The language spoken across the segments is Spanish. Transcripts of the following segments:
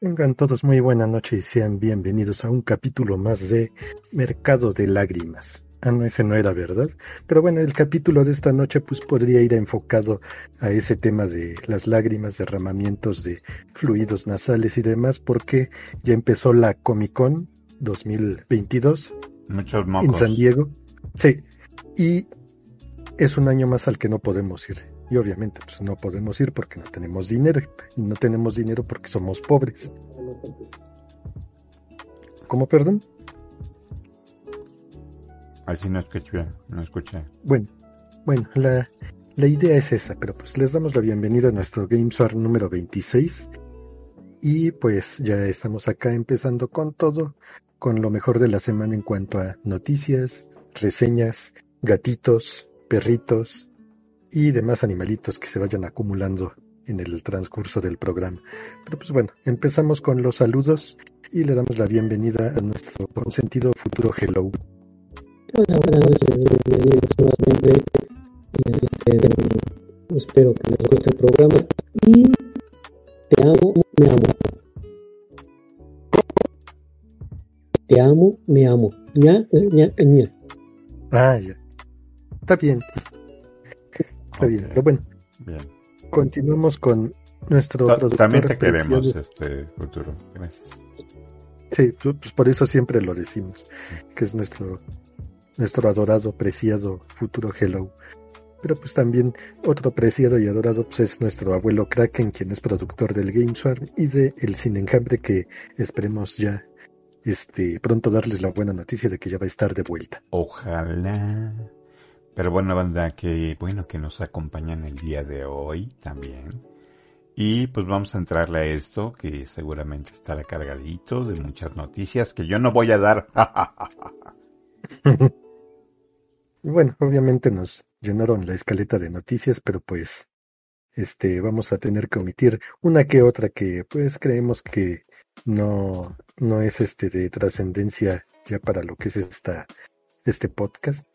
Vengan todos muy buena noche y sean bienvenidos a un capítulo más de Mercado de Lágrimas. Ah, no, ese no era verdad. Pero bueno, el capítulo de esta noche pues podría ir enfocado a ese tema de las lágrimas, derramamientos de fluidos nasales y demás, porque ya empezó la Comic Con 2022 Muchos mocos. en San Diego. Sí, y es un año más al que no podemos ir. Y obviamente pues no podemos ir porque no tenemos dinero. Y no tenemos dinero porque somos pobres. ¿Cómo, perdón? Así no escuché, no escuché. Bueno, bueno, la, la idea es esa, pero pues les damos la bienvenida a nuestro GameSwar número 26. Y pues ya estamos acá empezando con todo, con lo mejor de la semana en cuanto a noticias, reseñas, gatitos, perritos y demás animalitos que se vayan acumulando en el transcurso del programa. Pero pues bueno, empezamos con los saludos y le damos la bienvenida a nuestro consentido futuro Hello. Hola, buenas noches, bienvenidos nuevamente. Este, espero que les guste el programa. Y te amo, me amo. Te amo, me amo. ña, ña, ña. Ah, ya. Está bien. Está bien. Pero bueno, Bien. continuamos con nuestro Ta- También te queremos, este futuro. Gracias. Sí, pu- pues por eso siempre lo decimos, que es nuestro, nuestro adorado, preciado futuro Hello. Pero pues también otro preciado y adorado pues es nuestro abuelo Kraken, quien es productor del GameSwarm y de El Sin Enjambre, que esperemos ya este pronto darles la buena noticia de que ya va a estar de vuelta. Ojalá. Pero bueno, banda, que bueno que nos acompañan el día de hoy también. Y pues vamos a entrarle a esto, que seguramente estará cargadito de muchas noticias que yo no voy a dar. Bueno, obviamente nos llenaron la escaleta de noticias, pero pues este vamos a tener que omitir una que otra que pues creemos que no no es este de trascendencia ya para lo que es esta este podcast.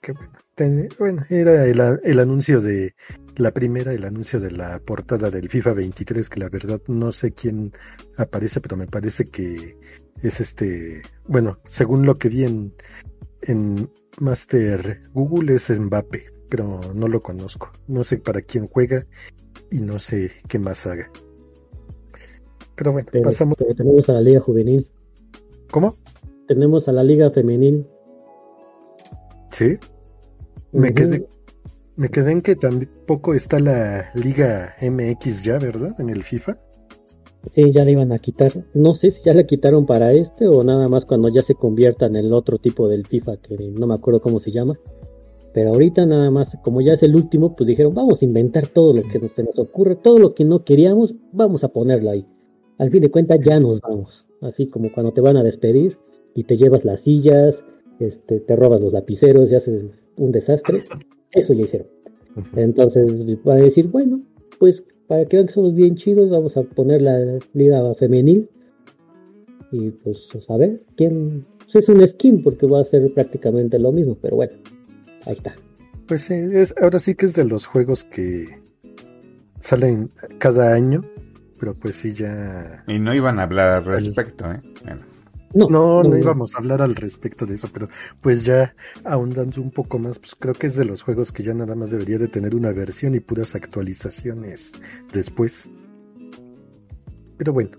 Que bueno, ten- bueno, era el, el anuncio de la primera, el anuncio de la portada del FIFA 23, que la verdad no sé quién aparece, pero me parece que es este, bueno, según lo que vi en, en Master Google es Mbappe, pero no lo conozco. No sé para quién juega y no sé qué más haga. Pero bueno, Pero, pasamos. pero tenemos a la Liga Juvenil. ¿Cómo? Tenemos a la Liga Femenil. Sí. Me quedé, me quedé en que tampoco está la Liga MX ya, ¿verdad? En el FIFA. Sí, ya la iban a quitar. No sé si ya la quitaron para este o nada más cuando ya se convierta en el otro tipo del FIFA que no me acuerdo cómo se llama. Pero ahorita nada más, como ya es el último, pues dijeron, vamos a inventar todo lo que nos, se nos ocurre, todo lo que no queríamos, vamos a ponerlo ahí. Al fin de cuentas ya nos vamos. Así como cuando te van a despedir y te llevas las sillas, este, te robas los lapiceros y haces un desastre. Eso ya hicieron. Entonces va a decir, bueno, pues para que vean que somos bien chidos, vamos a poner la liga femenil. Y pues a ver, quién. pues, es un skin porque va a ser prácticamente lo mismo, pero bueno, ahí está. Pues sí, es, ahora sí que es de los juegos que salen cada año, pero pues sí ya... y no iban a hablar al respecto, ¿eh? Bueno, No, No, no íbamos a hablar al respecto de eso, pero pues ya ahondando un poco más, pues creo que es de los juegos que ya nada más debería de tener una versión y puras actualizaciones después. Pero bueno,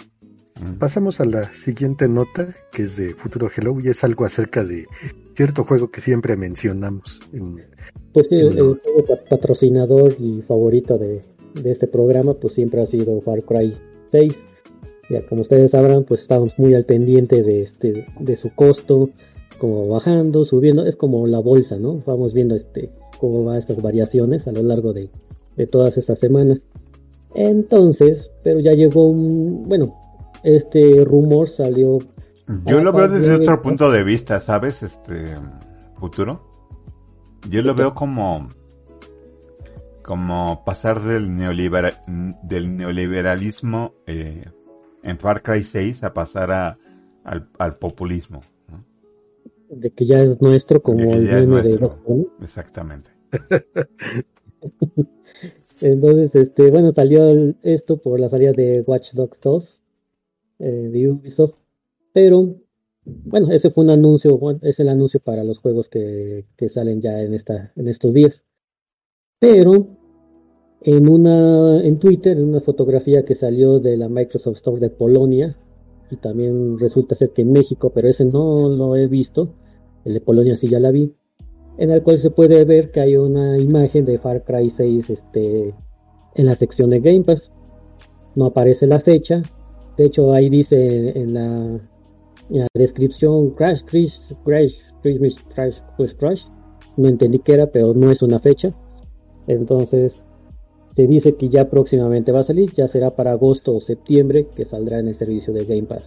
mm, pasamos a la siguiente nota, que es de Futuro Hello, y es algo acerca de cierto juego que siempre mencionamos. En, Pues sí, el, juego pat- patrocinador y favorito de, de este programa, pues siempre ha sido Far Cry 6. Ya como ustedes sabrán, pues estamos muy al pendiente de este, de su costo, como bajando, subiendo, es como la bolsa, ¿no? Vamos viendo este cómo va estas variaciones a lo largo de, de todas estas semanas. Entonces, pero ya llegó un, bueno, este rumor salió Yo lo veo desde otro punto de vista, ¿sabes? Este futuro. Yo lo veo como como pasar del neolibera- del neoliberalismo eh, en Far Cry 6 a pasar a, al, al populismo. ¿no? de que ya es nuestro como el es de. Exactamente. Entonces, este, bueno, salió el- esto por la salida de Watch Dogs 2. eh, de Ubisoft, pero bueno, ese fue un anuncio, es el anuncio para los juegos que, que salen ya en, esta, en estos días. Pero en una en Twitter, en una fotografía que salió de la Microsoft Store de Polonia, y también resulta ser que en México, pero ese no lo he visto, el de Polonia sí ya la vi, en el cual se puede ver que hay una imagen de Far Cry 6 este, en la sección de Game Pass. No aparece la fecha, de hecho ahí dice en la en descripción Crash, Crash, Crash, Crash, Crash, Crash. No entendí qué era, pero no es una fecha. Entonces, se dice que ya próximamente va a salir, ya será para agosto o septiembre que saldrá en el servicio de Game Pass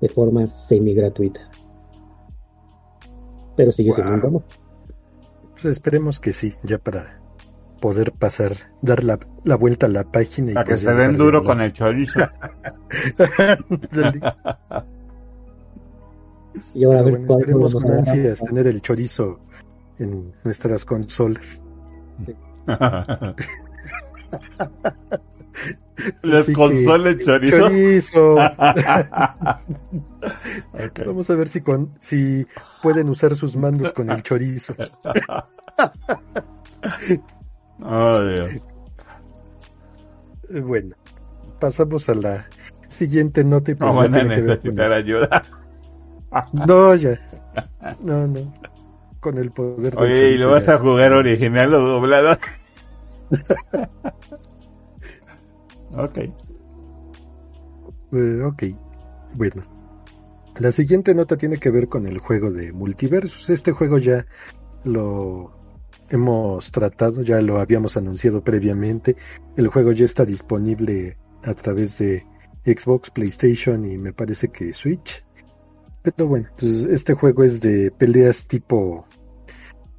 de forma semi gratuita. Pero sigue siendo un Pues esperemos que sí, ya para poder pasar, dar la, la vuelta a la página. Y para que se den duro con el chorizo. Y ahora a ver cuál esperemos con ansias tener el chorizo en nuestras consolas. Las consolas chorizo. chorizo. Vamos a ver si con si pueden usar sus mandos con el chorizo. oh, Dios. Bueno, pasamos a la siguiente nota y pues no van a necesitar ayuda. No, ya. No, no. Con el poder de Oye, ¿y lo vas a jugar original o doblado? Ok. Eh, ok. Bueno. La siguiente nota tiene que ver con el juego de Multiversus. Este juego ya lo hemos tratado, ya lo habíamos anunciado previamente. El juego ya está disponible a través de Xbox, PlayStation y me parece que Switch. Pero bueno, pues este juego es de peleas tipo.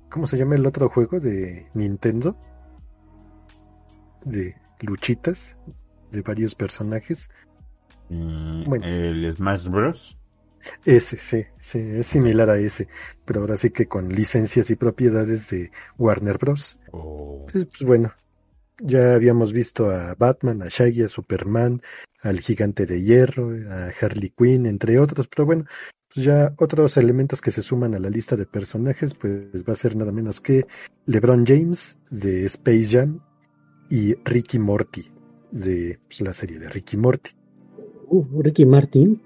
¿Cómo se llama el otro juego de Nintendo? De luchitas de varios personajes. Mm, bueno, ¿El Smash Bros? Ese, sí, sí, es similar a ese, pero ahora sí que con licencias y propiedades de Warner Bros. Oh. Pues, pues, bueno, ya habíamos visto a Batman, a Shaggy, a Superman, al Gigante de Hierro, a Harley Quinn, entre otros, pero bueno, pues ya otros elementos que se suman a la lista de personajes, pues va a ser nada menos que LeBron James de Space Jam y Ricky Morty de pues, la serie de Ricky Morty. Uh, Ricky Martin.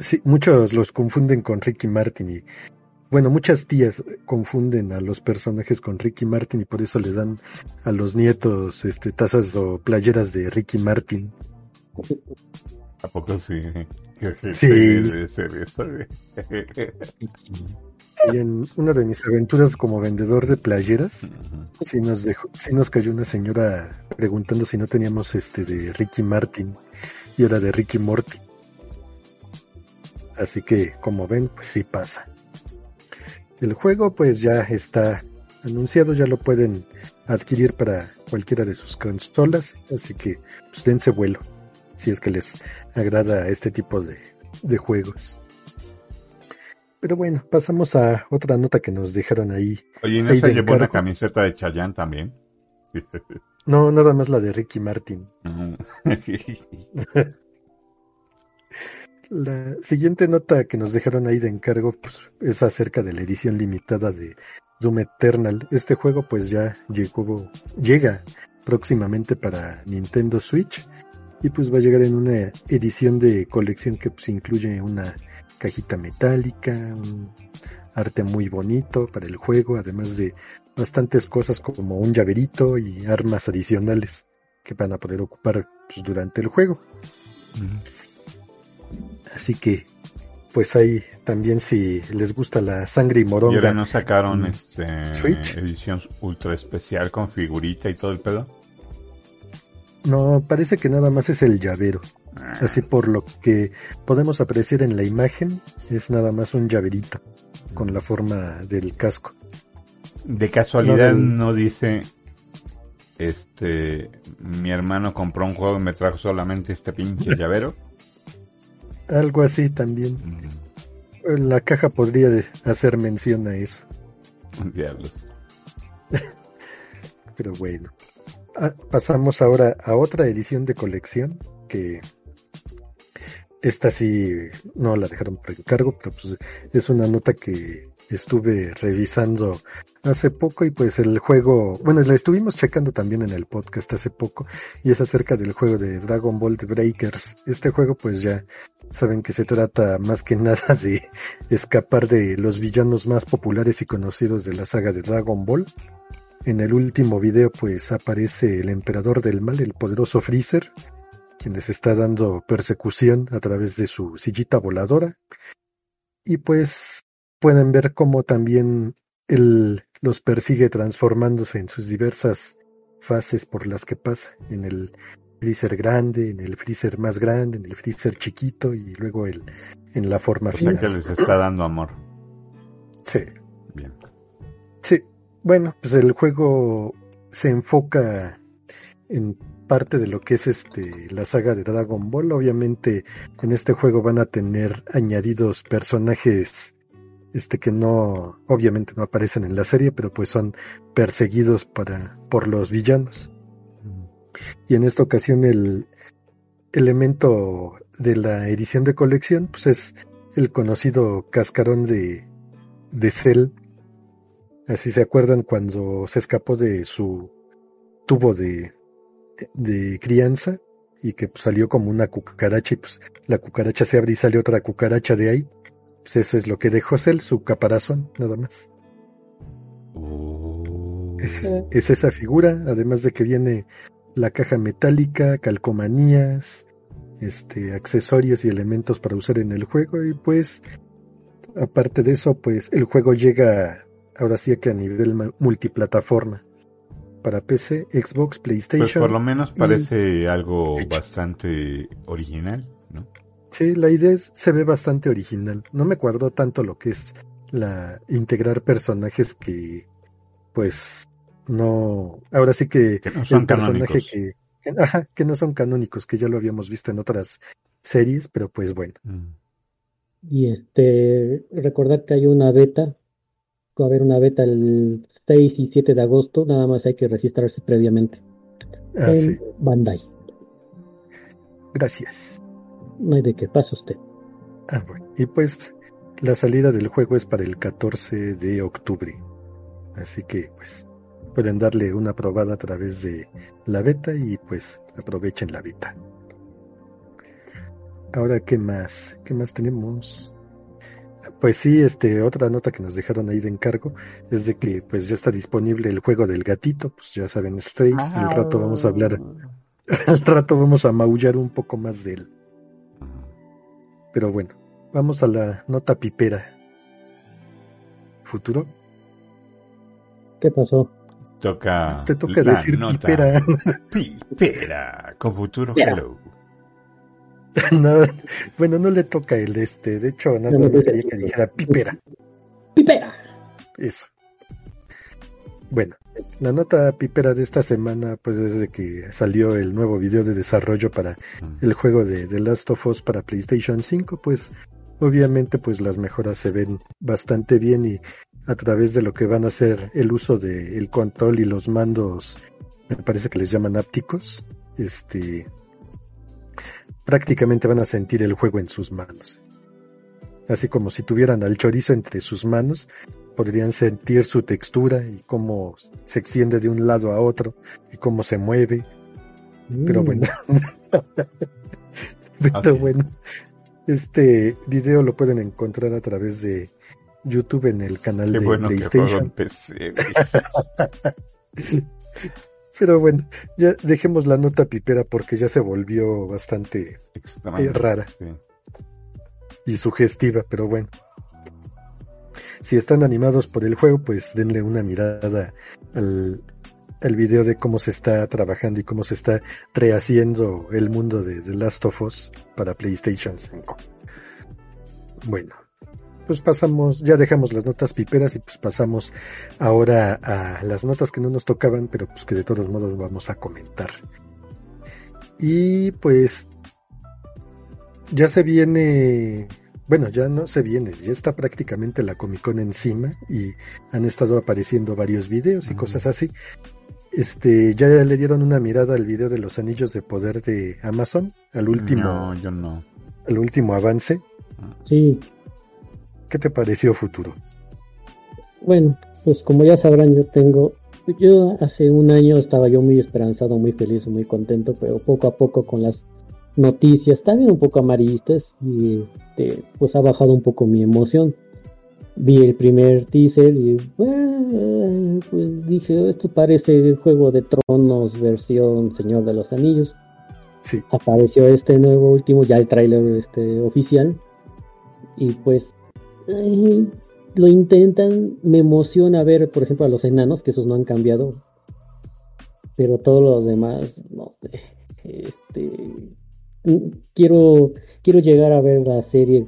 Sí, muchos los confunden con Ricky Martin y bueno, muchas tías confunden a los personajes con Ricky Martin y por eso le dan a los nietos este tazas o playeras de Ricky Martin. ¿A poco sí? Sí. Y en una de mis aventuras como vendedor de playeras, sí nos dejó, sí nos cayó una señora preguntando si no teníamos este de Ricky Martin y era de Ricky Morty. Así que, como ven, pues sí pasa. El juego pues ya está anunciado, ya lo pueden adquirir para cualquiera de sus consolas, así que pues dense vuelo si es que les agrada este tipo de, de juegos. Pero bueno, pasamos a otra nota que nos dejaron ahí. Oye, ¿no se llevó una camiseta de Chayanne también? no, nada más la de Ricky Martin. la siguiente nota que nos dejaron ahí de encargo pues, es acerca de la edición limitada de Doom Eternal. Este juego pues ya llegó, llega próximamente para Nintendo Switch y pues va a llegar en una edición de colección que pues incluye una cajita metálica, un arte muy bonito para el juego, además de bastantes cosas como un llaverito y armas adicionales que van a poder ocupar pues, durante el juego. Así que, pues ahí también si les gusta la sangre y moronga. ¿Y ahora no sacaron este edición ultra especial con figurita y todo el pedo? No, parece que nada más es el llavero. Ah. Así por lo que podemos apreciar en la imagen, es nada más un llaverito con la forma del casco. De casualidad no, dice, este, mi hermano compró un juego y me trajo solamente este pinche llavero. Algo así también. En la caja podría hacer mención a eso. Diablos. Pero bueno. Ah, pasamos ahora a otra edición de colección que esta sí no la dejaron por encargo, pero pues es una nota que estuve revisando hace poco y pues el juego, bueno, la estuvimos checando también en el podcast hace poco y es acerca del juego de Dragon Ball The Breakers. Este juego pues ya saben que se trata más que nada de escapar de los villanos más populares y conocidos de la saga de Dragon Ball. En el último video pues aparece el emperador del mal, el poderoso Freezer, quien les está dando persecución a través de su sillita voladora. Y pues pueden ver cómo también él los persigue transformándose en sus diversas fases por las que pasa, en el freezer grande, en el freezer más grande, en el freezer chiquito y luego el, en la forma final. que les está dando amor. Sí. Bien. Sí. Bueno, pues el juego se enfoca en parte de lo que es este la saga de Dragon Ball. Obviamente en este juego van a tener añadidos personajes este que no obviamente no aparecen en la serie, pero pues son perseguidos para por los villanos. Y en esta ocasión el elemento de la edición de colección pues es el conocido cascarón de de Cell. Así se acuerdan cuando se escapó de su tubo de de crianza y que pues, salió como una cucaracha y pues la cucaracha se abre y sale otra cucaracha de ahí. Pues eso es lo que dejó Cell, su caparazón, nada más. Oh. Es, esa figura, además de que viene la caja metálica, calcomanías, este, accesorios y elementos para usar en el juego y pues aparte de eso pues el juego llega ahora sí que a nivel multiplataforma para PC, Xbox, PlayStation. Pues por lo menos parece algo bastante original, ¿no? Sí, la idea se ve bastante original. No me cuadró tanto lo que es la integrar personajes que, pues, no. Ahora sí que, que no son personaje que, ajá, que no son canónicos, que ya lo habíamos visto en otras series, pero pues bueno. Mm. Y este, recordad que hay una beta, va a haber una beta el 6 y 7 de agosto, nada más hay que registrarse previamente. Ah, en Bandai. Gracias. No hay de qué, pasa usted. Ah, bueno. Y pues la salida del juego es para el 14 de octubre. Así que pues pueden darle una probada a través de la beta y pues aprovechen la beta. Ahora, ¿qué más? ¿Qué más tenemos? Pues sí, este, otra nota que nos dejaron ahí de encargo es de que pues ya está disponible el juego del gatito, pues ya saben, estoy, al rato vamos a hablar, al rato vamos a maullar un poco más de él. Pero bueno, vamos a la nota pipera. ¿Futuro? ¿Qué pasó? Toca. Te toca decir pipera. Pipera, con futuro hello. no, bueno, no le toca el este. De hecho, nada más quería que dijera pipera. Pipera. Eso. Bueno, la nota pipera de esta semana, pues desde que salió el nuevo video de desarrollo para el juego de The Last of Us para PlayStation 5, pues obviamente pues las mejoras se ven bastante bien y a través de lo que van a ser el uso del control y los mandos, me parece que les llaman ápticos, este, prácticamente van a sentir el juego en sus manos. Así como si tuvieran al chorizo entre sus manos, podrían sentir su textura y cómo se extiende de un lado a otro y cómo se mueve. Pero bueno. Pero bueno. Este video lo pueden encontrar a través de YouTube en el canal de PlayStation. Pero bueno, ya dejemos la nota pipera porque ya se volvió bastante eh, rara y sugestiva, pero bueno. Si están animados por el juego, pues denle una mirada al, al video de cómo se está trabajando y cómo se está rehaciendo el mundo de The Last of Us para PlayStation 5. Bueno, pues pasamos, ya dejamos las notas piperas y pues pasamos ahora a las notas que no nos tocaban, pero pues que de todos modos vamos a comentar. Y pues ya se viene, bueno, ya no se viene, ya está prácticamente la Comic Con encima y han estado apareciendo varios videos y cosas así. Este, ya le dieron una mirada al video de los anillos de poder de Amazon, al último. No, yo no. el último avance. Sí. ¿Qué te pareció futuro? Bueno, pues como ya sabrán, yo tengo, yo hace un año estaba yo muy esperanzado, muy feliz, muy contento, pero poco a poco con las noticias, también un poco amarillistas, y este, pues ha bajado un poco mi emoción. Vi el primer teaser y bueno, pues dije, esto parece Juego de Tronos versión Señor de los Anillos. Sí. Apareció este nuevo último, ya el tráiler este, oficial. Y pues lo intentan, me emociona ver, por ejemplo, a los enanos, que esos no han cambiado. Pero todo lo demás, no sé. Este, quiero, quiero llegar a ver la serie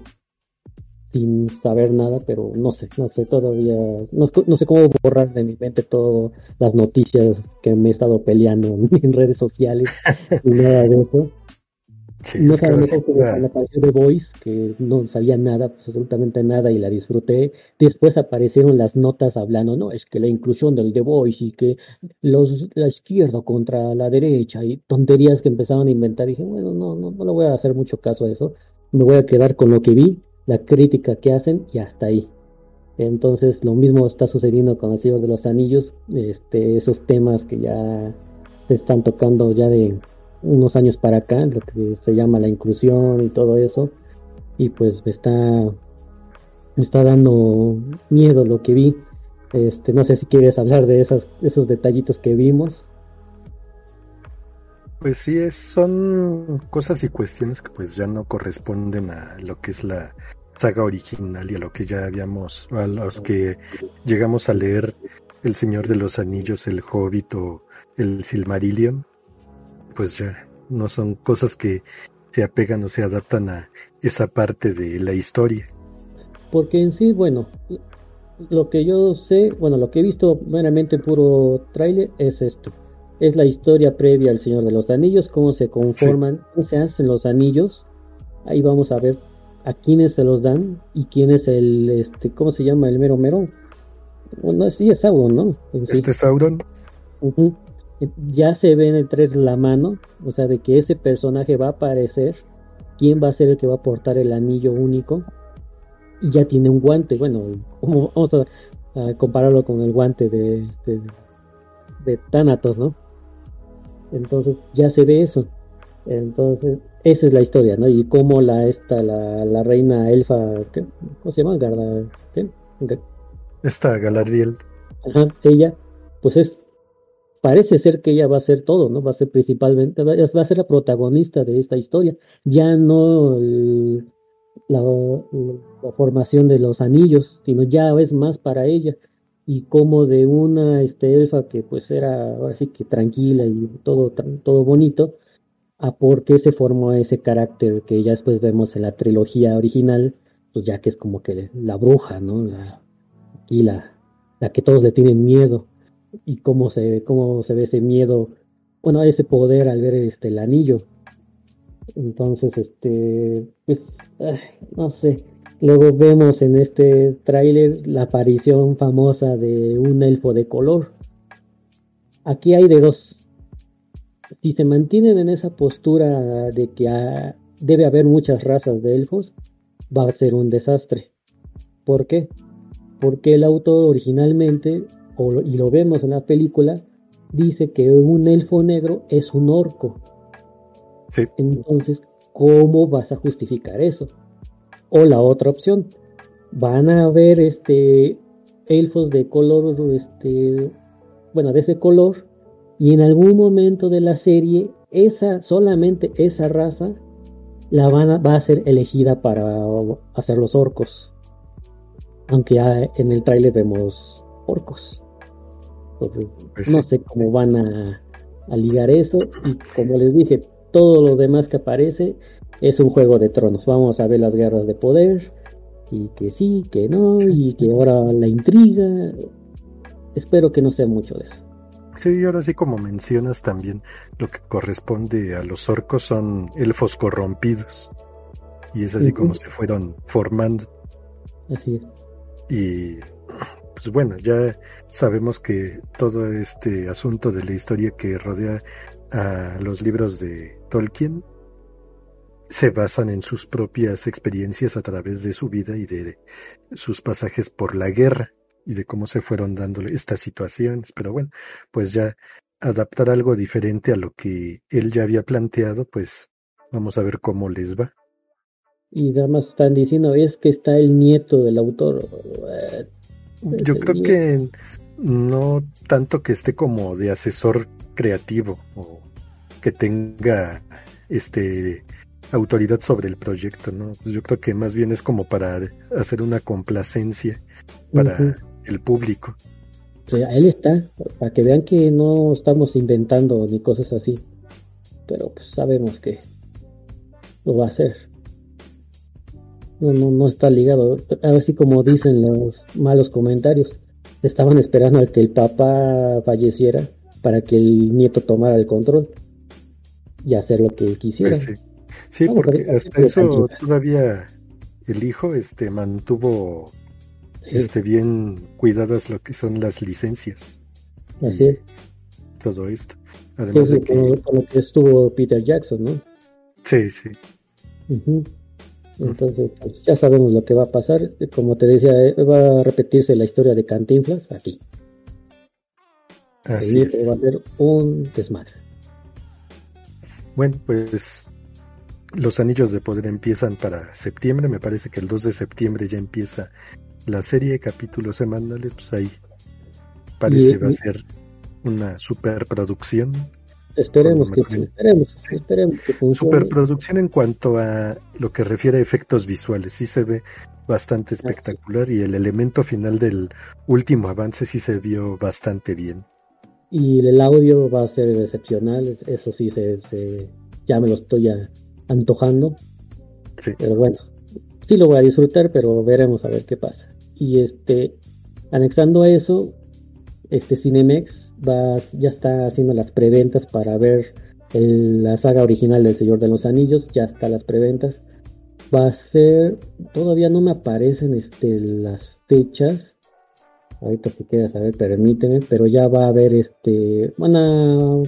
sin saber nada, pero no sé, no sé todavía, no, no, sé cómo borrar de mi mente todas las noticias que me he estado peleando en, redes sociales y nada de eso. No Voice, que no sabía nada, pues, absolutamente nada, y la disfruté. Después aparecieron las notas hablando, no, es que la inclusión del The Voice y que los, la izquierda contra la derecha y tonterías que empezaron a inventar. Y dije, bueno, no, no, no le voy a hacer mucho caso a eso. Me voy a quedar con lo que vi, la crítica que hacen y hasta ahí. Entonces lo mismo está sucediendo con el Señor de los Anillos, este, esos temas que ya se están tocando ya de unos años para acá, lo que se llama la inclusión y todo eso, y pues me está, está dando miedo lo que vi. Este, no sé si quieres hablar de esas, esos detallitos que vimos. Pues sí, es, son cosas y cuestiones que pues ya no corresponden a lo que es la saga original y a lo que ya habíamos, a los que llegamos a leer El Señor de los Anillos, El Hobbit o El Silmarillion, pues ya no son cosas que se apegan o se adaptan a esa parte de la historia. Porque en sí, bueno, lo que yo sé, bueno, lo que he visto meramente puro trailer es esto. Es la historia previa al Señor de los Anillos, cómo se conforman, cómo se hacen los anillos. Ahí vamos a ver a quiénes se los dan y quién es el, este, ¿cómo se llama? El mero mero. Bueno, sí es Sauron, ¿no? Este es Sauron. Ya se ve en el trailer la mano, o sea, de que ese personaje va a aparecer, quién va a ser el que va a portar el anillo único, y ya tiene un guante, bueno, vamos a, compararlo con el guante de, de, de Thanatos, ¿no? Entonces ya se ve eso. Entonces, esa es la historia, ¿no? Y cómo la esta la, la reina elfa, ¿qué? ¿cómo se llama? Garda, ¿qué? Esta Galadriel. Ajá, ella, pues es parece ser que ella va a ser todo, ¿no? Va a ser principalmente, va a ser la protagonista de esta historia. Ya no la, formación de los anillos, sino ya es más para ella. Y como de una este, elfa que pues era así que tranquila y todo, todo bonito, a por qué se formó ese carácter que ya después vemos en la trilogía original, pues ya que es como que la bruja, ¿no? La, y la, la que todos le tienen miedo. Y cómo se, cómo se ve ese miedo, bueno, ese poder al ver este el anillo. Entonces, este, pues, no sé. Luego vemos en este tráiler la aparición famosa de un elfo de color. Aquí hay de dos, si se mantienen en esa postura de que debe haber muchas razas de elfos, va a ser un desastre. ¿Por qué? Porque el autor originalmente, y lo vemos en la película, dice que un elfo negro es un orco. Entonces, ¿cómo vas a justificar eso? O la otra opción, van a haber este elfos de color, este, bueno, de ese color, y en algún momento de la serie, esa, solamente esa raza la van a, va a ser elegida para hacer los orcos. Aunque ya en el trailer vemos orcos. Pues no sé cómo van a, a ligar eso. Y como les dije, todo lo demás que aparece es un juego de tronos. Vamos a ver las guerras de poder. Y que sí, que no. Y que ahora la intriga. Espero que no sea mucho de eso. Sí, y ahora sí como mencionas también, lo que corresponde a los orcos son elfos corrompidos. Y es así como se fueron formando. Así es. Y pues bueno, ya sabemos que todo este asunto de la historia que rodea a los libros de Tolkien se basan en sus propias experiencias a través de su vida y de sus pasajes por la guerra y de cómo se fueron dándole estas situaciones. Pero bueno, pues ya adaptar algo diferente a lo que él ya había planteado, pues vamos a ver cómo les va. Y además están diciendo, es que está el nieto del autor. Yo creo que no tanto que esté como de asesor creativo o que tenga este autoridad sobre el proyecto, ¿no? Pues yo creo que más bien es como para hacer una complacencia para el público. ahí está, para que vean que no estamos inventando ni cosas así. Pero pues sabemos que lo va a hacer. No, no, no está ligado. Así como dicen los malos comentarios. Estaban esperando a que el papá falleciera para que el nieto tomara el control y hacer lo que quisiera. Pues sí, porque hasta eso todavía el hijo este mantuvo este bien cuidadas lo que son las licencias. Así es. Todo esto. Además de que... Con lo que estuvo Peter Jackson, ¿no? Sí, sí. Entonces, pues, ya sabemos lo que va a pasar. Como te decía, eh, va a repetirse la historia de Cantinflas aquí. Así es. Va a ser un desmadre. Bueno, pues los anillos de poder empiezan para septiembre. Me parece que el 2 de septiembre ya empieza la serie, capítulos semanales. Pues ahí parece va a ser una superproducción. Esperemos que, esperemos, esperemos que Superproducción en cuanto a lo que refiere a efectos visuales, sí se ve bastante espectacular y el elemento final del último avance sí se vio bastante bien. Y el audio va a ser excepcional, eso sí se, ya me lo estoy antojando. Pero bueno, sí lo voy a disfrutar, pero veremos a ver qué pasa. Y este, anexando a eso, este Cinemex va, ya está haciendo las preventas para ver la saga original del Señor de los Anillos, ya está las preventas. Va a ser, todavía no me aparecen este, las fechas. Ahorita si quieres saber, permíteme, pero ya va a haber este, van a,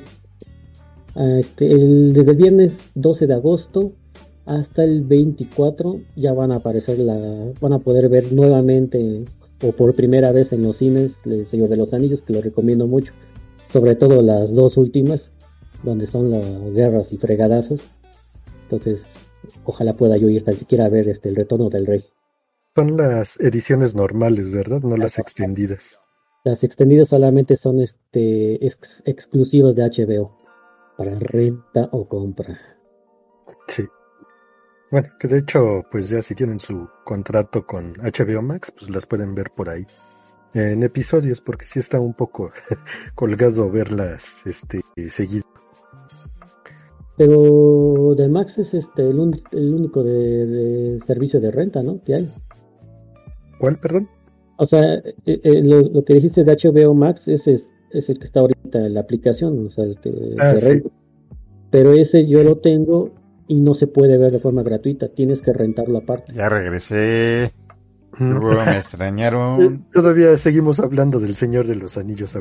este, el, desde el viernes 12 de agosto hasta el 24 ya van a aparecer la, van a poder ver nuevamente o por primera vez en los cines El Señor de los Anillos, que lo recomiendo mucho. Sobre todo las dos últimas, donde son las guerras y fregadazos. Entonces, ojalá pueda yo ir tan siquiera a ver este el retorno del rey. Son las ediciones normales, ¿verdad? No las extendidas. Las extendidas solamente son este exclusivas de HBO para renta o compra. Sí. Bueno, que de hecho, pues ya si tienen su contrato con HBO Max, pues las pueden ver por ahí. En episodios, porque sí está un poco colgado verlas este seguido. Pero de Max es este el, único de, servicio de renta, ¿no? Que hay. ¿Cuál, perdón? O sea, eh, eh, lo, que dijiste de HBO Max es, es, el que está ahorita en la aplicación, o sea, el que ah, Pero ese yo lo tengo y no se puede ver de forma gratuita, tienes que rentarlo aparte. Ya regresé. Me extrañaron. Todavía seguimos hablando del Señor de los Anillos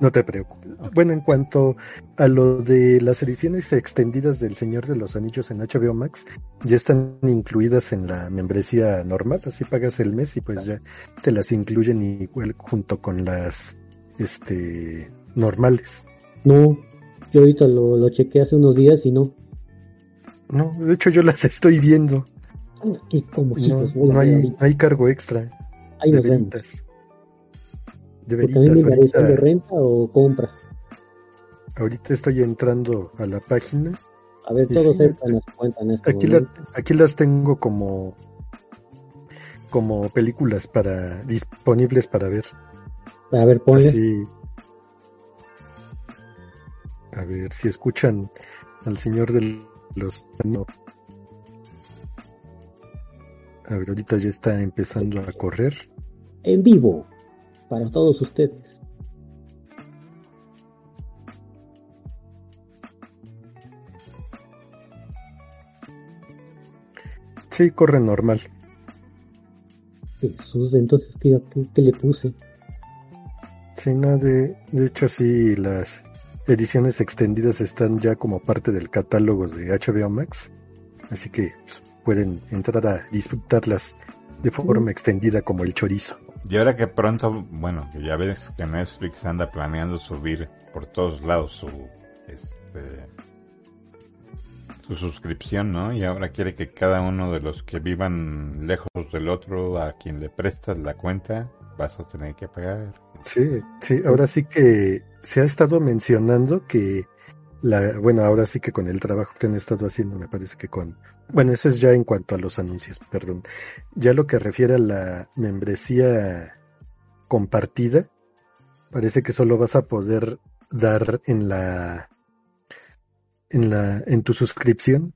No te preocupes. Bueno, en cuanto a lo de las ediciones extendidas del Señor de los Anillos en HBO Max, ya están incluidas en la membresía normal, así pagas el mes y pues ya te las incluyen igual junto con las este normales. No, yo ahorita lo, lo chequeé hace unos días y no. No, de hecho yo las estoy viendo. No, hay, hay, cargo extra. Hay de ventas. De de renta o compra? Ahorita estoy entrando a la página. A ver, todos entran a cuentan este aquí, aquí las tengo como como películas para disponibles para ver. A ver, ponle. a ver si escuchan al señor del los A ver, ahorita ya está empezando a correr. En vivo, para todos ustedes. Sí, corre normal. Jesús, entonces, ¿qué, qué, le puse? Sí, no, de, de hecho sí, las ediciones extendidas están ya como parte del catálogo de HBO Max. Así que pues, pueden entrar a disfrutarlas de forma extendida como el chorizo. Y ahora que pronto, bueno, ya ves que Netflix anda planeando subir por todos lados su, este, su suscripción, ¿no? Y ahora quiere que cada uno de los que vivan lejos del otro, a quien le prestas la cuenta, vas a tener que pagar. Sí, sí, ahora sí que se ha estado mencionando que la, bueno, ahora sí que con el trabajo que han estado haciendo, me parece que con, bueno, eso es ya en cuanto a los anuncios, perdón. Ya lo que refiere a la membresía compartida, parece que solo vas a poder dar en la, en la, en tu suscripción,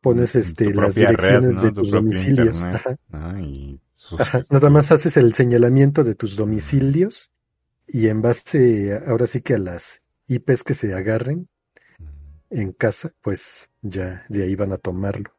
pones este, las direcciones de tus domicilios. Nada más haces el señalamiento de tus domicilios y en base, ahora sí que a las IPs que se agarren, en casa, pues ya de ahí van a tomarlo.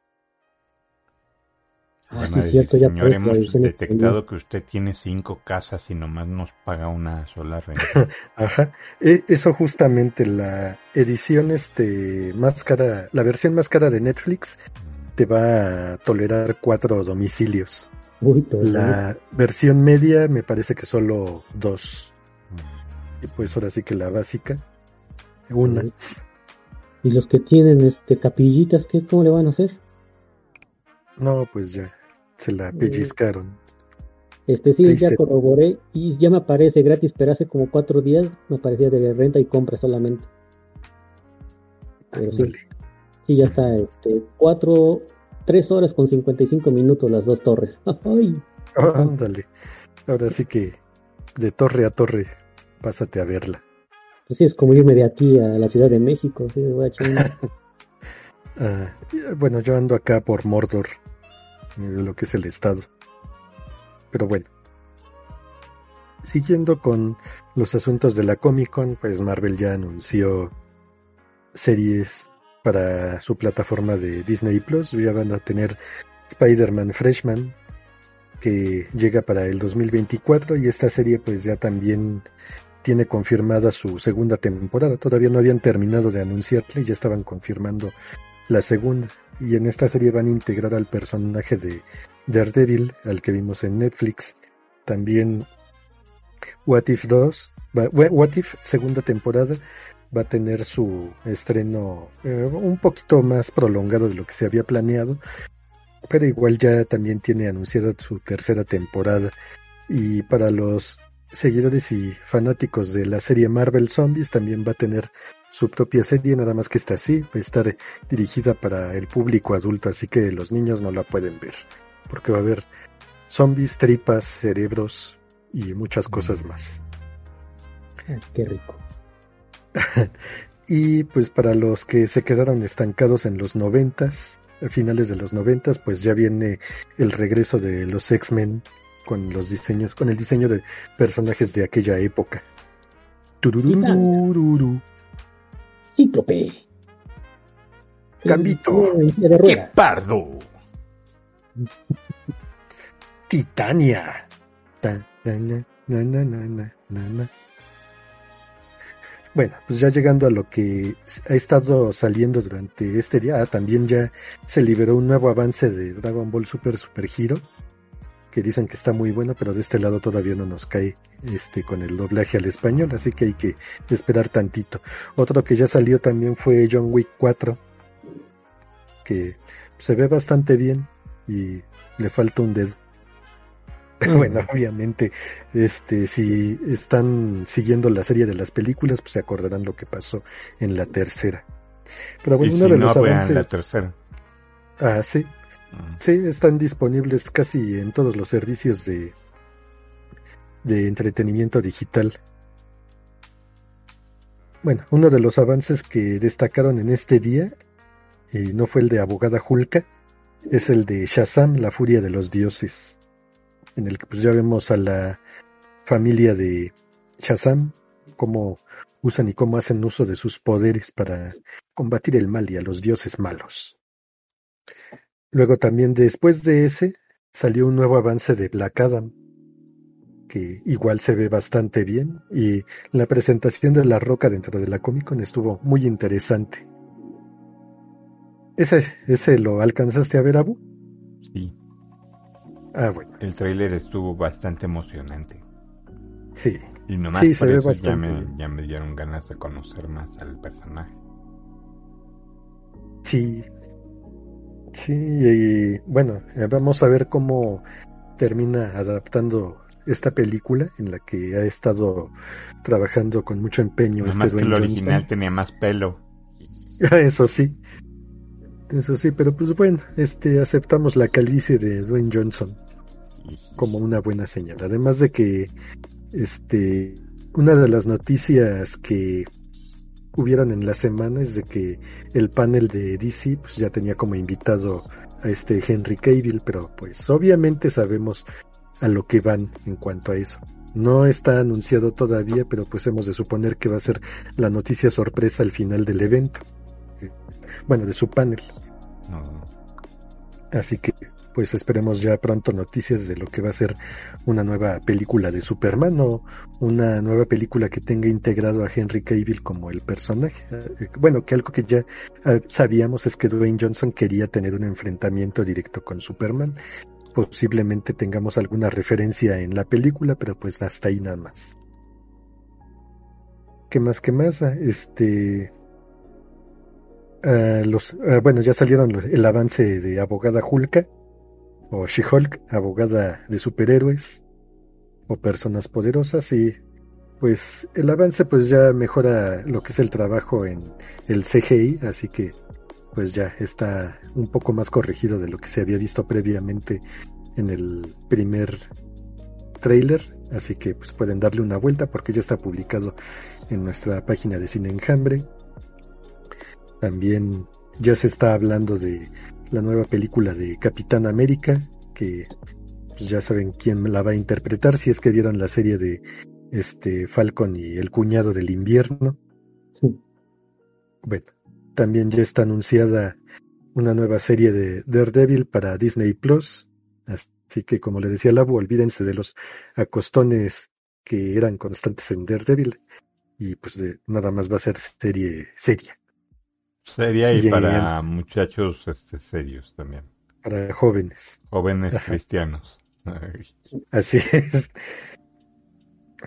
Ah, señor, hemos detectado que usted tiene cinco casas y nomás nos paga una sola renta. Ajá, e, eso justamente la edición este más cara, la versión más cara de Netflix mm. te va a tolerar cuatro domicilios. la versión media me parece que solo dos. Mm. Y pues ahora sí que la básica, una. ¿Y los que tienen este capillitas, qué, cómo le van a hacer? No, pues ya, se la pellizcaron. Este sí, ya corroboré y ya me aparece gratis, pero hace como cuatro días me aparecía de renta y compra solamente. Pero sí, sí, ya está, este, cuatro, tres horas con cincuenta y cinco minutos las dos torres. ¡Ay! Ándale, ahora sí que de torre a torre, pásate a verla. Pues sí, es como irme de aquí a la Ciudad de México. Ah, bueno, yo ando acá por Mordor, lo que es el estado. Pero bueno. Siguiendo con los asuntos de la Comic Con, pues Marvel ya anunció series para su plataforma de Disney Plus. Ya van a tener Spider-Man Freshman, que llega para el 2024, y esta serie pues ya también tiene confirmada su segunda temporada. Todavía no habían terminado de anunciarle y ya estaban confirmando la segunda. Y en esta serie van a integrar al personaje de Daredevil, al que vimos en Netflix. También What If 2, What If segunda temporada va a tener su estreno eh, un poquito más prolongado de lo que se había planeado, pero igual ya también tiene anunciada su tercera temporada. Y para los seguidores y fanáticos de la serie Marvel Zombies también va a tener su propia serie, nada más que está así, va a estar dirigida para el público adulto, así que los niños no la pueden ver, porque va a haber zombies, tripas, cerebros y muchas cosas más. Ah, qué rico. y pues para los que se quedaron estancados en los noventas, a finales de los noventas, pues ya viene el regreso de los X-Men con los diseños, con el diseño de personajes de aquella época. Turururururu. Cíclope. Gambito. ¡Qué pardo! Titania. Bueno, pues ya llegando a lo que ha estado saliendo durante este día, ah, también ya se liberó un nuevo avance de Dragon Ball Super Super Hero que dicen que está muy bueno, pero de este lado todavía no nos cae este con el doblaje al español, así que hay que esperar tantito. Otro que ya salió también fue John Wick 4, que se ve bastante bien y le falta un dedo. bueno, obviamente, este, si están siguiendo la serie de las películas, pues se acordarán lo que pasó en la tercera. Pero bueno, uno de los avances... la tercera. Ah, sí, Sí, están disponibles casi en todos los servicios de, de entretenimiento digital. Bueno, uno de los avances que destacaron en este día, y no fue el de Abogada Hulka, es el de Shazam, la furia de los dioses, en el que pues ya vemos a la familia de Shazam, cómo usan y cómo hacen uso de sus poderes para combatir el mal y a los dioses malos. Luego también después de ese salió un nuevo avance de Black Adam, que igual se ve bastante bien y la presentación de La Roca dentro de la Comic Con estuvo muy interesante. ¿Ese, ese lo alcanzaste a ver, Abu? Sí. Ah, bueno. El tráiler estuvo bastante emocionante. Sí. Y nomás Sí, por se ve eso ya bastante me, ya me dieron ganas de conocer más al personaje. Sí. Sí, y bueno, eh, vamos a ver cómo termina adaptando esta película en la que ha estado trabajando con mucho empeño Nomás este que el original Johnson. tenía más pelo. Eso sí. Eso sí, pero pues bueno, este aceptamos la calvicie de Dwayne Johnson como una buena señal. Además de que este una de las noticias que hubieron en la semana es de que el panel de DC pues ya tenía como invitado a este Henry Cavill, pero pues obviamente sabemos a lo que van en cuanto a eso. No está anunciado todavía, pero pues hemos de suponer que va a ser la noticia sorpresa al final del evento. Eh, Bueno, de su panel. No, no. Así que pues esperemos ya pronto noticias de lo que va a ser una nueva película de Superman o una nueva película que tenga integrado a Henry Cavill como el personaje. Eh, Bueno, que algo que ya eh, sabíamos es que Dwayne Johnson quería tener un enfrentamiento directo con Superman. Posiblemente tengamos alguna referencia en la película, pero pues hasta ahí nada más. ¿Qué más? ¿Qué más? Ah, Este, Ah, los, ah, bueno, ya salieron el avance de abogada Hulka o She-Hulk, abogada de superhéroes o personas poderosas y pues el avance pues ya mejora lo que es el trabajo en el CGI, así que pues ya está un poco más corregido de lo que se había visto previamente en el primer trailer, así que pues pueden darle una vuelta porque ya está publicado en nuestra página de Cine Enjambre. También ya se está hablando de la nueva película de Capitán América, que pues, ya saben quién la va a interpretar, si es que vieron la serie de este Falcon y el cuñado del invierno. Sí. Bueno, también ya está anunciada una nueva serie de Daredevil para Disney Plus. Así que como le decía Labu, olvídense de los acostones que eran constantes en Daredevil. Y pues de, nada más va a ser serie seria. Seria y Y- para muchachos este, serios también. para jóvenes. Jóvenes Ajá. cristianos. Así es.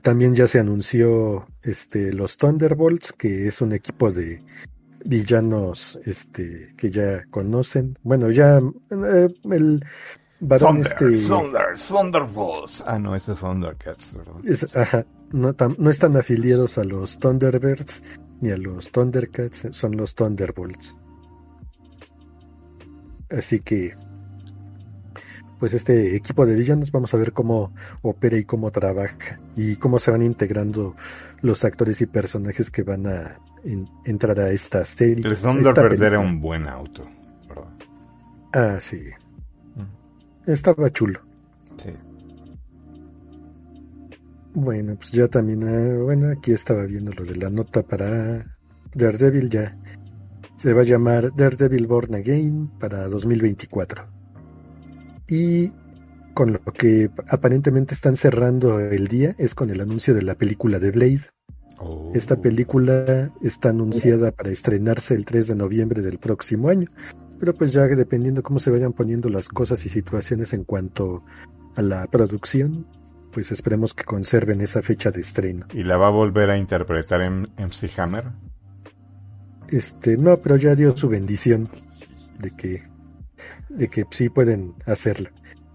También ya se anunció este los Thunderbolts, que es un equipo de villanos este que ya conocen. Bueno, ya eh, el varón Thunder, este Thunder, Thunderbolts. Ah, no, ese es Thundercats, ¿verdad? es- ajá, no, tam- no están afiliados a los Thunderbirds ni a los Thundercats, son los Thunderbolts. Así que pues este equipo de villanos vamos a ver cómo opera y cómo trabaja y cómo se van integrando los actores y personajes que van a en- entrar a esta serie. El Thunderbird era un buen auto, ¿verdad? Ah, sí. Mm, Estaba chulo. Sí. Bueno, pues ya también, ah, bueno, aquí estaba viendo lo de la nota para Daredevil ya. Se va a llamar Daredevil Born Again para 2024. Y con lo que aparentemente están cerrando el día es con el anuncio de la película de Blade. Oh. Esta película está anunciada para estrenarse el 3 de noviembre del próximo año, pero pues ya dependiendo cómo se vayan poniendo las cosas y situaciones en cuanto a la producción, pues esperemos que conserven esa fecha de estreno. ¿Y la va a volver a interpretar en MC Hammer? Este, no, pero ya dio su bendición de que de que sí pueden hacerlo.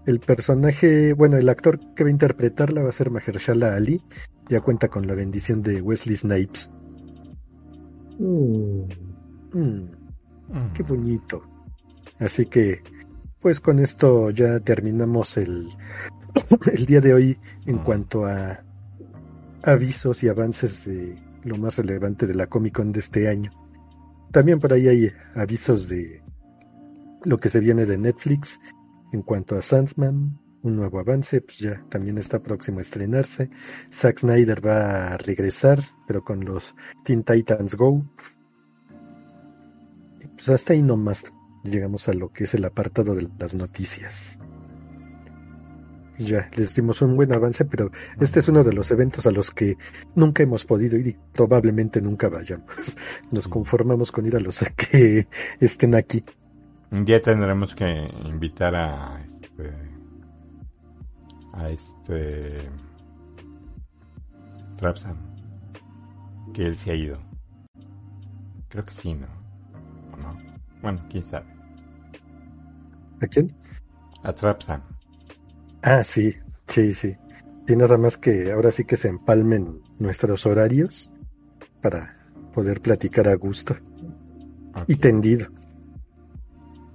El personaje, bueno, el actor que va a interpretarla va a ser Mahershala Ali, ya cuenta con la bendición de Wesley Snipes. Mm, Mm. Mm. Qué bonito. Así que, pues con esto ya terminamos el, el día de hoy en cuanto a avisos y avances de lo más relevante de la Comic Con de este año. También por ahí hay avisos de lo que se viene de Netflix en cuanto a Sandman, un nuevo avance, pues ya también está próximo a estrenarse. Zack Snyder va a regresar, pero con los Teen Titans Go, pues hasta ahí nomás llegamos a lo que es el apartado de las noticias. Ya, les dimos un buen avance, pero este es uno de los eventos a los que nunca hemos podido ir y probablemente nunca vayamos. Nos conformamos con ir a los que estén aquí. Ya tendremos que invitar a este, a este Trapsam, que él se ha ido. Creo que sí, ¿no? ¿O no? Bueno, quién sabe. ¿A quién? A Trapsam. Ah, sí, sí, sí. Y nada más que ahora sí que se empalmen nuestros horarios para poder platicar a gusto y tendido.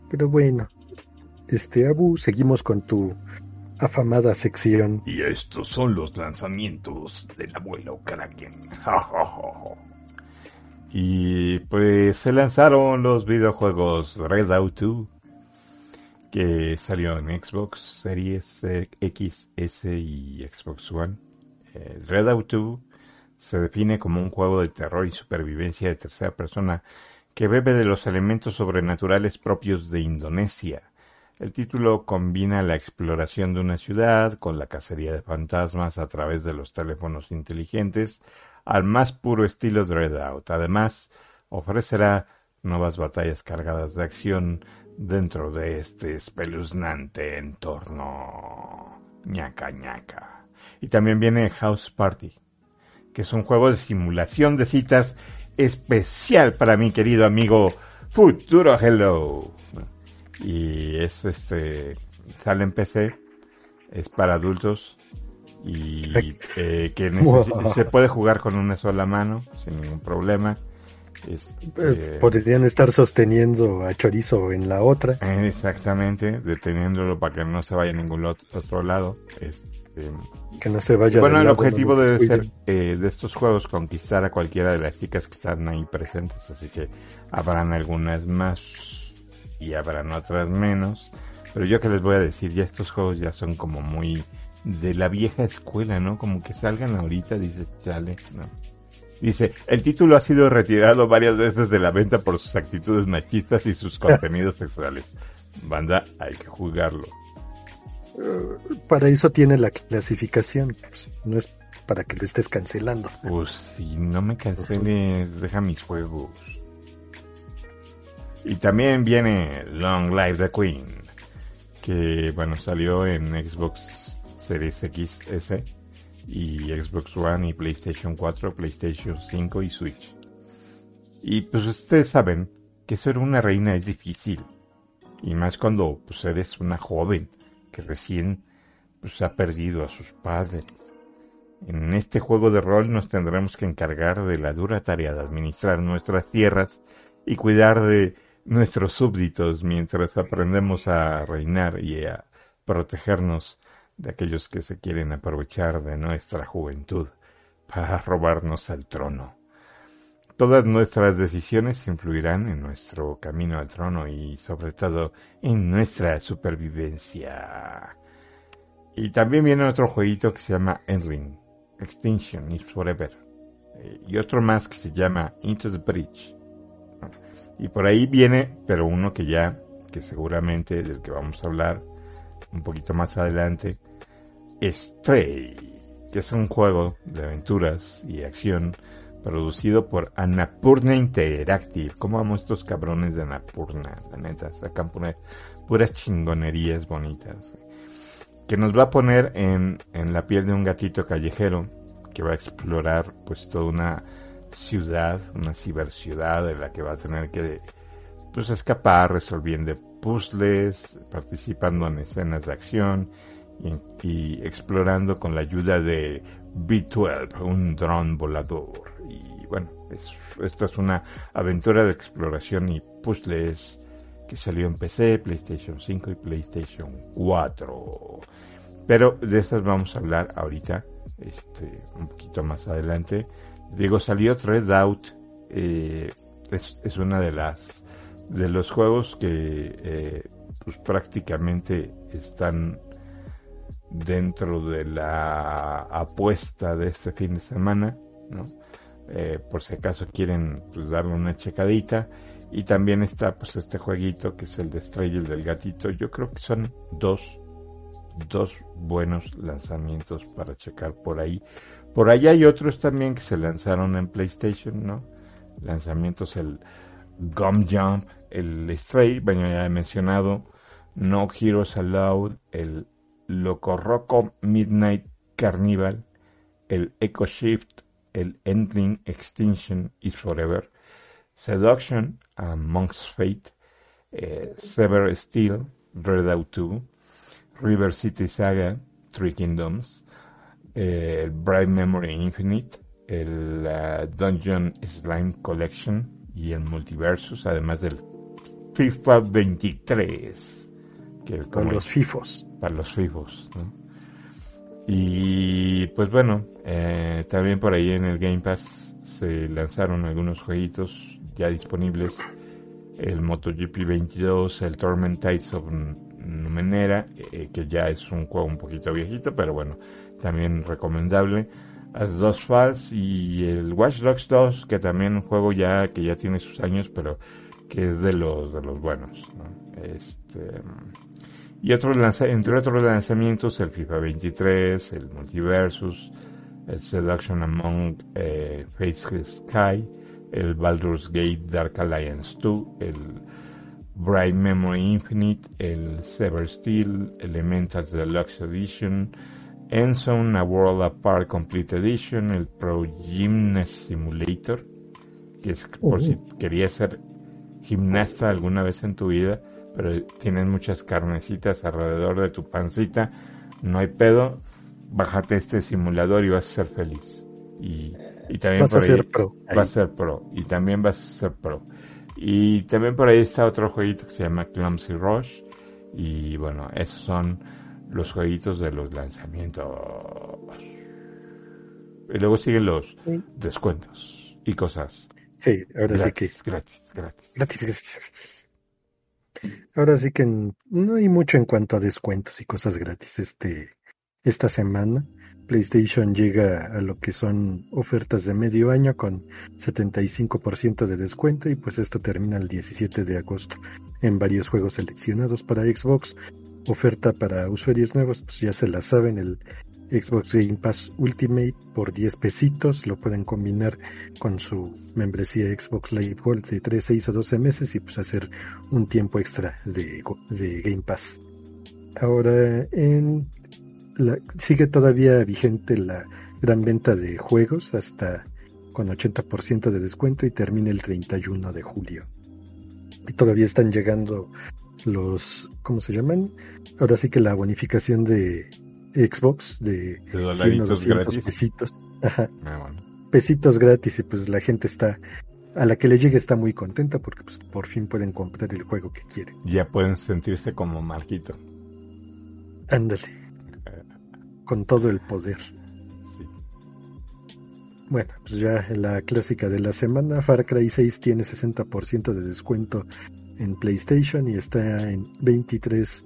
Pero bueno, este Abu, seguimos con tu afamada sección. Y estos son los lanzamientos del abuelo Kraken. y pues se lanzaron los videojuegos Redout 2, que salió en Xbox Series eh, X, S y Xbox One. Eh, Redout 2 se define como un juego de terror y supervivencia de tercera persona que bebe de los elementos sobrenaturales propios de Indonesia. El título combina la exploración de una ciudad con la cacería de fantasmas a través de los teléfonos inteligentes al más puro estilo de Redout. Además, ofrecerá nuevas batallas cargadas de acción dentro de este espeluznante entorno. ñaca ñaca. Y también viene House Party, que es un juego de simulación de citas especial para mi querido amigo Futuro Hello. Y es este, sale en PC, es para adultos y eh, que se puede jugar con una sola mano sin ningún problema. Este, Eh, Podrían estar sosteniendo a Chorizo en la otra. Exactamente, deteniéndolo para que no se vaya a ningún otro lado. Este, Que no se vaya bueno, el objetivo debe ser eh, de estos juegos conquistar a cualquiera de las chicas que están ahí presentes, así que habrán algunas más y habrán otras menos. Pero yo que les voy a decir, ya estos juegos ya son como muy de la vieja escuela, ¿no? Como que salgan ahorita, dice, chale, ¿no? Dice, el título ha sido retirado varias veces de la venta por sus actitudes machistas y sus contenidos sexuales. Banda, hay que jugarlo. Para eso tiene la clasificación. pues, no es para que lo estés cancelando. Pues si no me canceles, deja mis juegos. Y también viene Long Live the Queen, que bueno, salió en Xbox Series XS y Xbox One y PlayStation 4, PlayStation 5 y Switch. Y pues ustedes saben que ser una reina es difícil. Y más cuando pues eres una joven que recién pues ha perdido a sus padres. En este juego de rol nos tendremos que encargar de la dura tarea de administrar nuestras tierras y cuidar de nuestros súbditos mientras aprendemos a reinar y a protegernos de aquellos que se quieren aprovechar de nuestra juventud para robarnos al trono. Todas nuestras decisiones influirán en nuestro camino al trono y sobre todo en nuestra supervivencia. Y también viene otro jueguito que se llama Endling, Extinction is Forever. Eh, y otro más que se llama Into the Bridge. Y por ahí viene, pero uno que ya, que seguramente del que vamos a hablar un poquito más adelante, Stray, que es un juego de aventuras y acción producido por Annapurna Interactive. ¿Cómo amo estos cabrones de Annapurna? La neta, sacan pura- puras chingonerías bonitas. Que nos va a poner en, en la piel de un gatito callejero que va a explorar pues toda una ciudad, una ciberciudad de la que va a tener que pues escapar resolviendo puzzles, participando en escenas de acción y, explorando con la ayuda de B-12, un dron volador. Y bueno, es- es una aventura de exploración y puzzles que salió en PC, PlayStation 5 y PlayStation 4. Pero de estas vamos a hablar ahorita, este, un poquito más adelante. Digo, salió Redout, eh, es, es una de las de los juegos que eh, pues prácticamente están dentro de la apuesta de este fin de semana, ¿no? Eh, por si acaso quieren pues, darle una checadita. Y también está pues este jueguito que es el de el del gatito. Yo creo que son dos, dos buenos lanzamientos para checar por ahí. Por ahí hay otros también que se lanzaron en PlayStation, ¿no? Lanzamientos el Gum Jump, el Stray, bueno, ya he mencionado, No Heroes Allowed, el Loco Midnight Carnival, el Echo Shift, el Ending Extinction is Forever, Seduction, Monk's Fate, eh, Sever Steel, Out 2, River City Saga, Three Kingdoms, eh, Bright Memory Infinite, el Dungeon Slime Collection y el Multiversus, además del FIFA 23. Que para los FIFOs. Para los FIFOs, Y pues bueno, eh, también por ahí en el Game Pass se lanzaron algunos jueguitos ya disponibles. El MotoGP 22, el Torment Tides of Numenera, eh, que ya es un juego un poquito viejito, pero bueno, también recomendable. As dos Falls y el Watch Dogs 2, que también un juego ya que ya tiene sus años, pero que es de los de los buenos. Este y otros entre otros lanzamientos el FIFA 23, el Multiversus, el Seduction Among eh, Faceless Sky, el Baldur's Gate Dark Alliance 2, el Bright Memory Infinite, el Sever Steel, Elementals Deluxe Edition, Ensign, A World Apart Complete Edition, el Pro Gymnast Simulator, que es por si querías ser gimnasta alguna vez en tu vida, pero tienes muchas carnecitas alrededor de tu pancita, no hay pedo, bájate este simulador y vas a ser feliz. Y, y también vas a ser pro. Vas a ser pro. Y también vas a ser pro. Y también por ahí está otro jueguito que se llama Clumsy Rush. Y bueno, esos son los jueguitos de los lanzamientos. Y luego siguen los descuentos y cosas. Sí, ahora sí que. Gratis, gratis. Gratis, gratis. Ahora sí que no hay mucho en cuanto a descuentos y cosas gratis este esta semana. PlayStation llega a lo que son ofertas de medio año con 75% de descuento y pues esto termina el 17 de agosto en varios juegos seleccionados para Xbox. Oferta para usuarios nuevos, pues ya se la saben, el Xbox Game Pass Ultimate por 10 pesitos, lo pueden combinar con su membresía Xbox Live Gold de 3, 6 o 12 meses y pues hacer un tiempo extra de, de Game Pass. Ahora en sigue todavía vigente la gran venta de juegos hasta con 80% de descuento y termina el 31 de julio. Y todavía están llegando los, ¿cómo se llaman? Ahora sí que la bonificación de Xbox de 100 200 pesitos. Ajá. Ah, pesitos gratis y pues la gente está, a la que le llegue está muy contenta porque pues por fin pueden comprar el juego que quieren. Ya pueden sentirse como Marquito. Ándale con todo el poder. Bueno, pues ya la clásica de la semana, Far Cry 6 tiene 60% de descuento en PlayStation y está en 23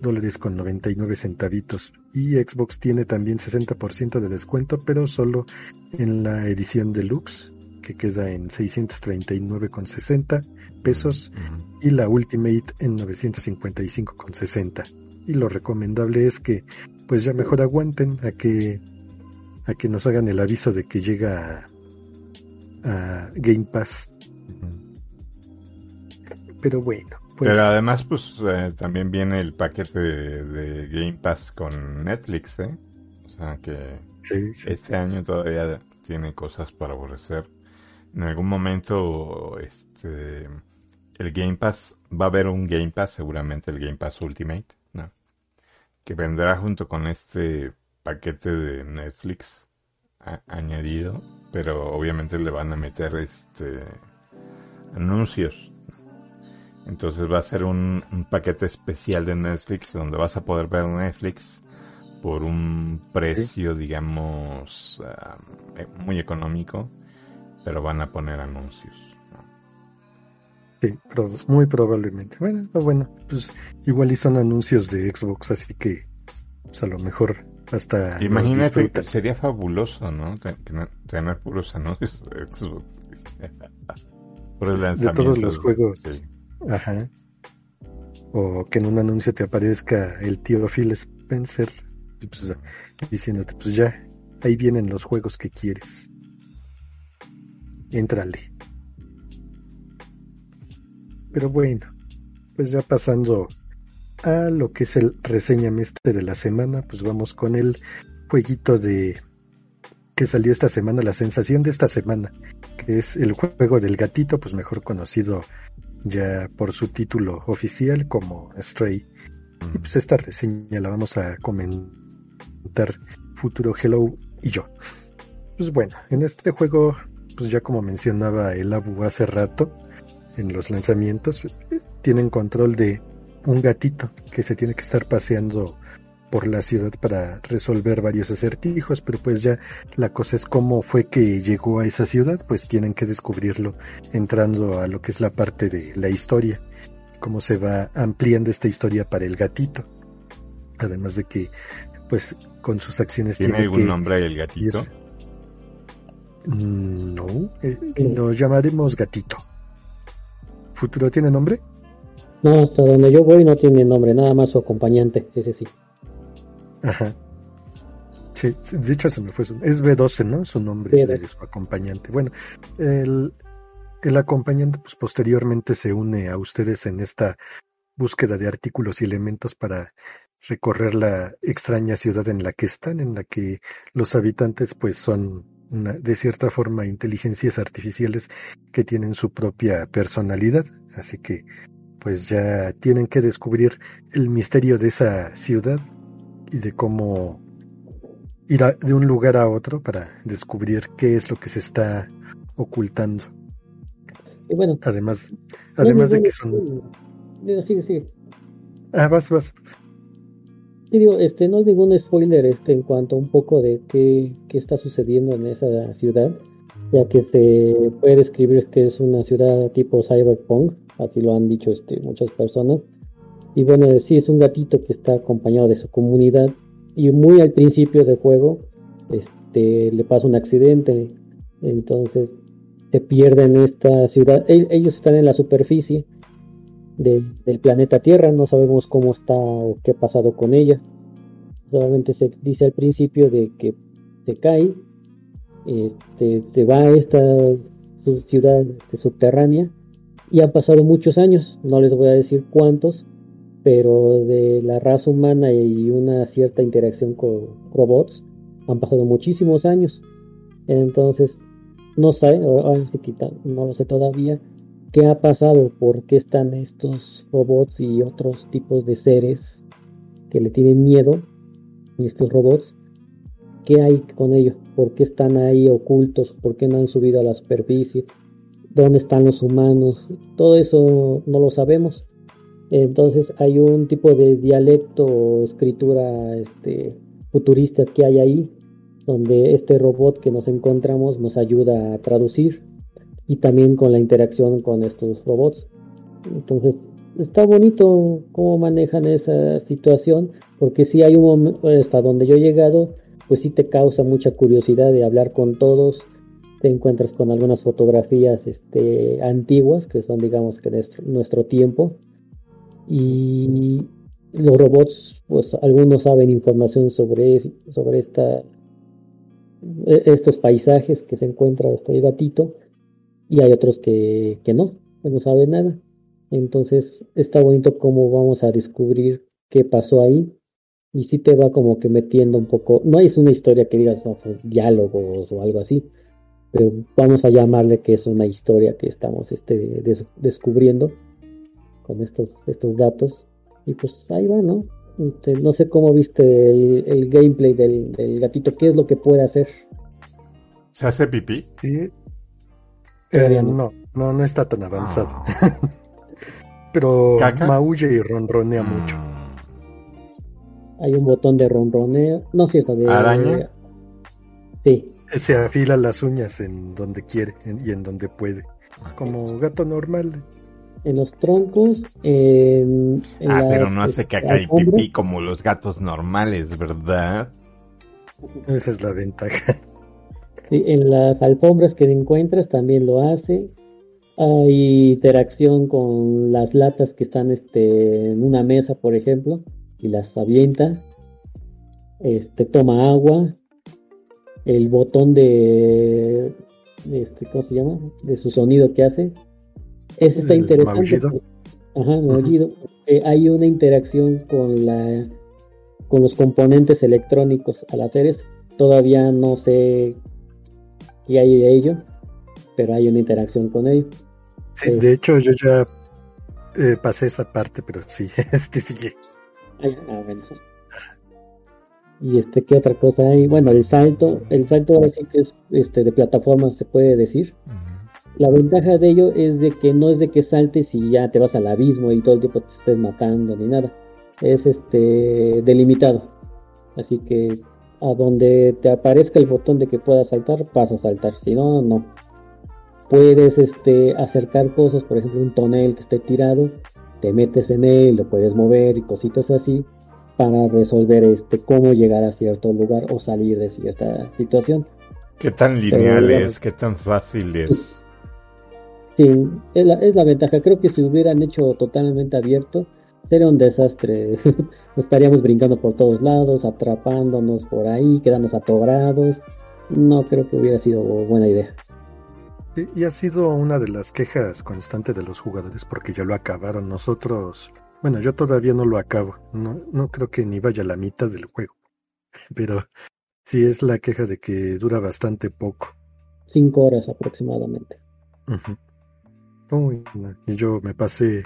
dólares con 99 centavitos. Y Xbox tiene también 60% de descuento, pero solo en la edición deluxe, que queda en 639 con 60 pesos, y la Ultimate en 955 con 60. Y lo recomendable es que pues ya mejor aguanten a que a que nos hagan el aviso de que llega a, Game Pass. Pero bueno. Pues... Pero además, pues eh, también viene el paquete de, Game Pass con Netflix, ¿eh? O sea que este año todavía tiene cosas para aborrecer. En algún momento, este, el Game Pass, va a haber un Game Pass, seguramente el Game Pass Ultimate que vendrá junto con este paquete de Netflix añadido, pero obviamente le van a meter este anuncios. Entonces va a ser un, paquete especial de Netflix donde vas a poder ver Netflix por un precio, digamos, eh, muy económico, pero van a poner anuncios. Sí, muy probablemente. Bueno, bueno, pues igual y son anuncios de Xbox, así que pues a lo mejor hasta... Imagínate, sería fabuloso, ¿no? Tener puros anuncios de Xbox. de todos los juegos. Ajá. O que en un anuncio te aparezca el tío Phil Spencer pues, diciéndote, pues ya, ahí vienen los juegos que quieres. Éntrale. Pero bueno, pues ya pasando a lo que es el reseñame este de la semana, pues vamos con el jueguito de que salió esta semana, la sensación de esta semana, que es el juego del gatito, pues mejor conocido ya por su título oficial como Stray. Y pues esta reseña la vamos a comentar Futuro Hello y yo. Pues bueno, en este juego, pues ya como mencionaba el Abu hace rato, en los lanzamientos, tienen control de un gatito que se tiene que estar paseando por la ciudad para resolver varios acertijos, pero pues ya la cosa es cómo fue que llegó a esa ciudad, pues tienen que descubrirlo entrando a lo que es la parte de la historia, cómo se va ampliando esta historia para el gatito. Además de que, pues, con sus acciones ¿Tiene algún nombre el gatito? Mm, no, eh, lo llamaremos gatito. ¿Futuro tiene nombre? No, hasta donde yo voy no tiene nombre, nada más su acompañante, ese sí. Ajá. Sí, de hecho se me fue su, es B12, ¿no? Su nombre de su acompañante. Bueno, el, el acompañante pues posteriormente se une a ustedes en esta búsqueda de artículos y elementos para recorrer la extraña ciudad en la que están, en la que los habitantes pues son una, de cierta forma inteligencias artificiales que tienen su propia personalidad, así que pues ya tienen que descubrir el misterio de esa ciudad y de cómo ir de un lugar a otro para descubrir qué es lo que se está ocultando. Y bueno, además, además de que son... Sigue, sigue. Ah, vas, vas. Sí, digo, este, no es ningún spoiler este, en cuanto a un poco de qué, qué está sucediendo en esa ciudad, ya que se puede describir que es una ciudad tipo cyberpunk, así lo han dicho este, muchas personas, y bueno, sí, es un gatito que está acompañado de su comunidad. Y muy al principio del juego, este, le pasa un accidente. Entonces se pierde en esta ciudad. Ellos están en la superficie del planeta Tierra. No sabemos cómo está o qué ha pasado con ella. Solamente se dice al principio de que se cae. Este, se va a esta ciudad este, subterránea. Y han pasado muchos años. No les voy a decir cuántos pero de la raza humana y una cierta interacción con robots han pasado muchísimos años. Entonces, no sé, no lo sé todavía, qué ha pasado, por qué están estos robots y otros tipos de seres que le tienen miedo, y estos robots, qué hay con ellos, por qué están ahí ocultos, por qué no han subido a la superficie, dónde están los humanos, todo eso no lo sabemos entonces hay un tipo de dialecto o escritura este, futurista que hay ahí, donde este robot que nos encontramos nos ayuda a traducir y también con la interacción con estos robots. Entonces está bonito cómo manejan esa situación, porque si hay un momento hasta donde yo he llegado, pues sí te causa mucha curiosidad de hablar con todos, te encuentras con algunas fotografías este, antiguas, que son digamos que nuestro, nuestro tiempo, y los robots, pues algunos saben información sobre, sobre esta, e, estos paisajes que se encuentra hasta el gatito y hay otros que, que no, no saben nada. Entonces está bonito cómo vamos a descubrir qué pasó ahí y si te va como que metiendo un poco, no es una historia que digas no, diálogos o algo así, pero vamos a llamarle que es una historia que estamos este, descubriendo con estos, estos datos. Y pues ahí va, ¿no? Este, no sé cómo viste el, gameplay del, gatito, qué es lo que puede hacer. ¿Se hace pipí? Sí. Eh, no, no, no está tan avanzado. Ah. Pero maulle y ronronea mm. mucho. Hay un botón de ronroneo. No, cierto, de. ¿Araña? Sí. Se afila las uñas en donde quiere y en donde puede. Como gato normal en los troncos. En, ah, pero no hace caca y pipí como los gatos normales, ¿verdad? Esa es la ventaja. Sí, en las alfombras que encuentras también lo hace. Hay interacción con las latas que están este, en una mesa, por ejemplo, y las avienta. Este, toma agua. El botón de, este, ¿cómo se llama? De su sonido que hace Eso está interesante. Ajá, maullido. porque hay una interacción con la con los componentes electrónicos al hacer eso. Todavía no sé qué hay de ello, pero hay una interacción con ello. Sí, Eh. de hecho, yo ya eh, pasé esa parte, pero sí, este sigue. Ay, ah, bueno. Y este, ¿qué otra cosa hay? Bueno, el salto, el salto ahora sí que es este de plataforma se puede decir. Ujú. La ventaja de ello es de que no es de que saltes y ya te vas al abismo y todo el tiempo te estés matando ni nada. Es este delimitado. Así que a donde te aparezca el botón de que puedas saltar, vas a saltar. Si no, no. Puedes este acercar cosas, por ejemplo, un tonel que esté tirado, te metes en él, lo puedes mover y cositas así para resolver este cómo llegar a cierto lugar o salir de cierta situación. ¿Qué tan lineal es? ¿Qué tan fácil es? Sí, es la, es la ventaja. Creo que si hubieran hecho totalmente abierto, sería un desastre. Estaríamos brincando por todos lados, atrapándonos por ahí, quedándonos atorados. No creo que hubiera sido buena idea. Y- Y ha sido una de las quejas constantes de los jugadores porque ya lo acabaron. Nosotros, bueno, yo todavía no lo acabo. No, no creo que ni vaya a la mitad del juego. Pero sí es la queja de que dura bastante poco. Cinco horas aproximadamente. Uy, Y yo me pasé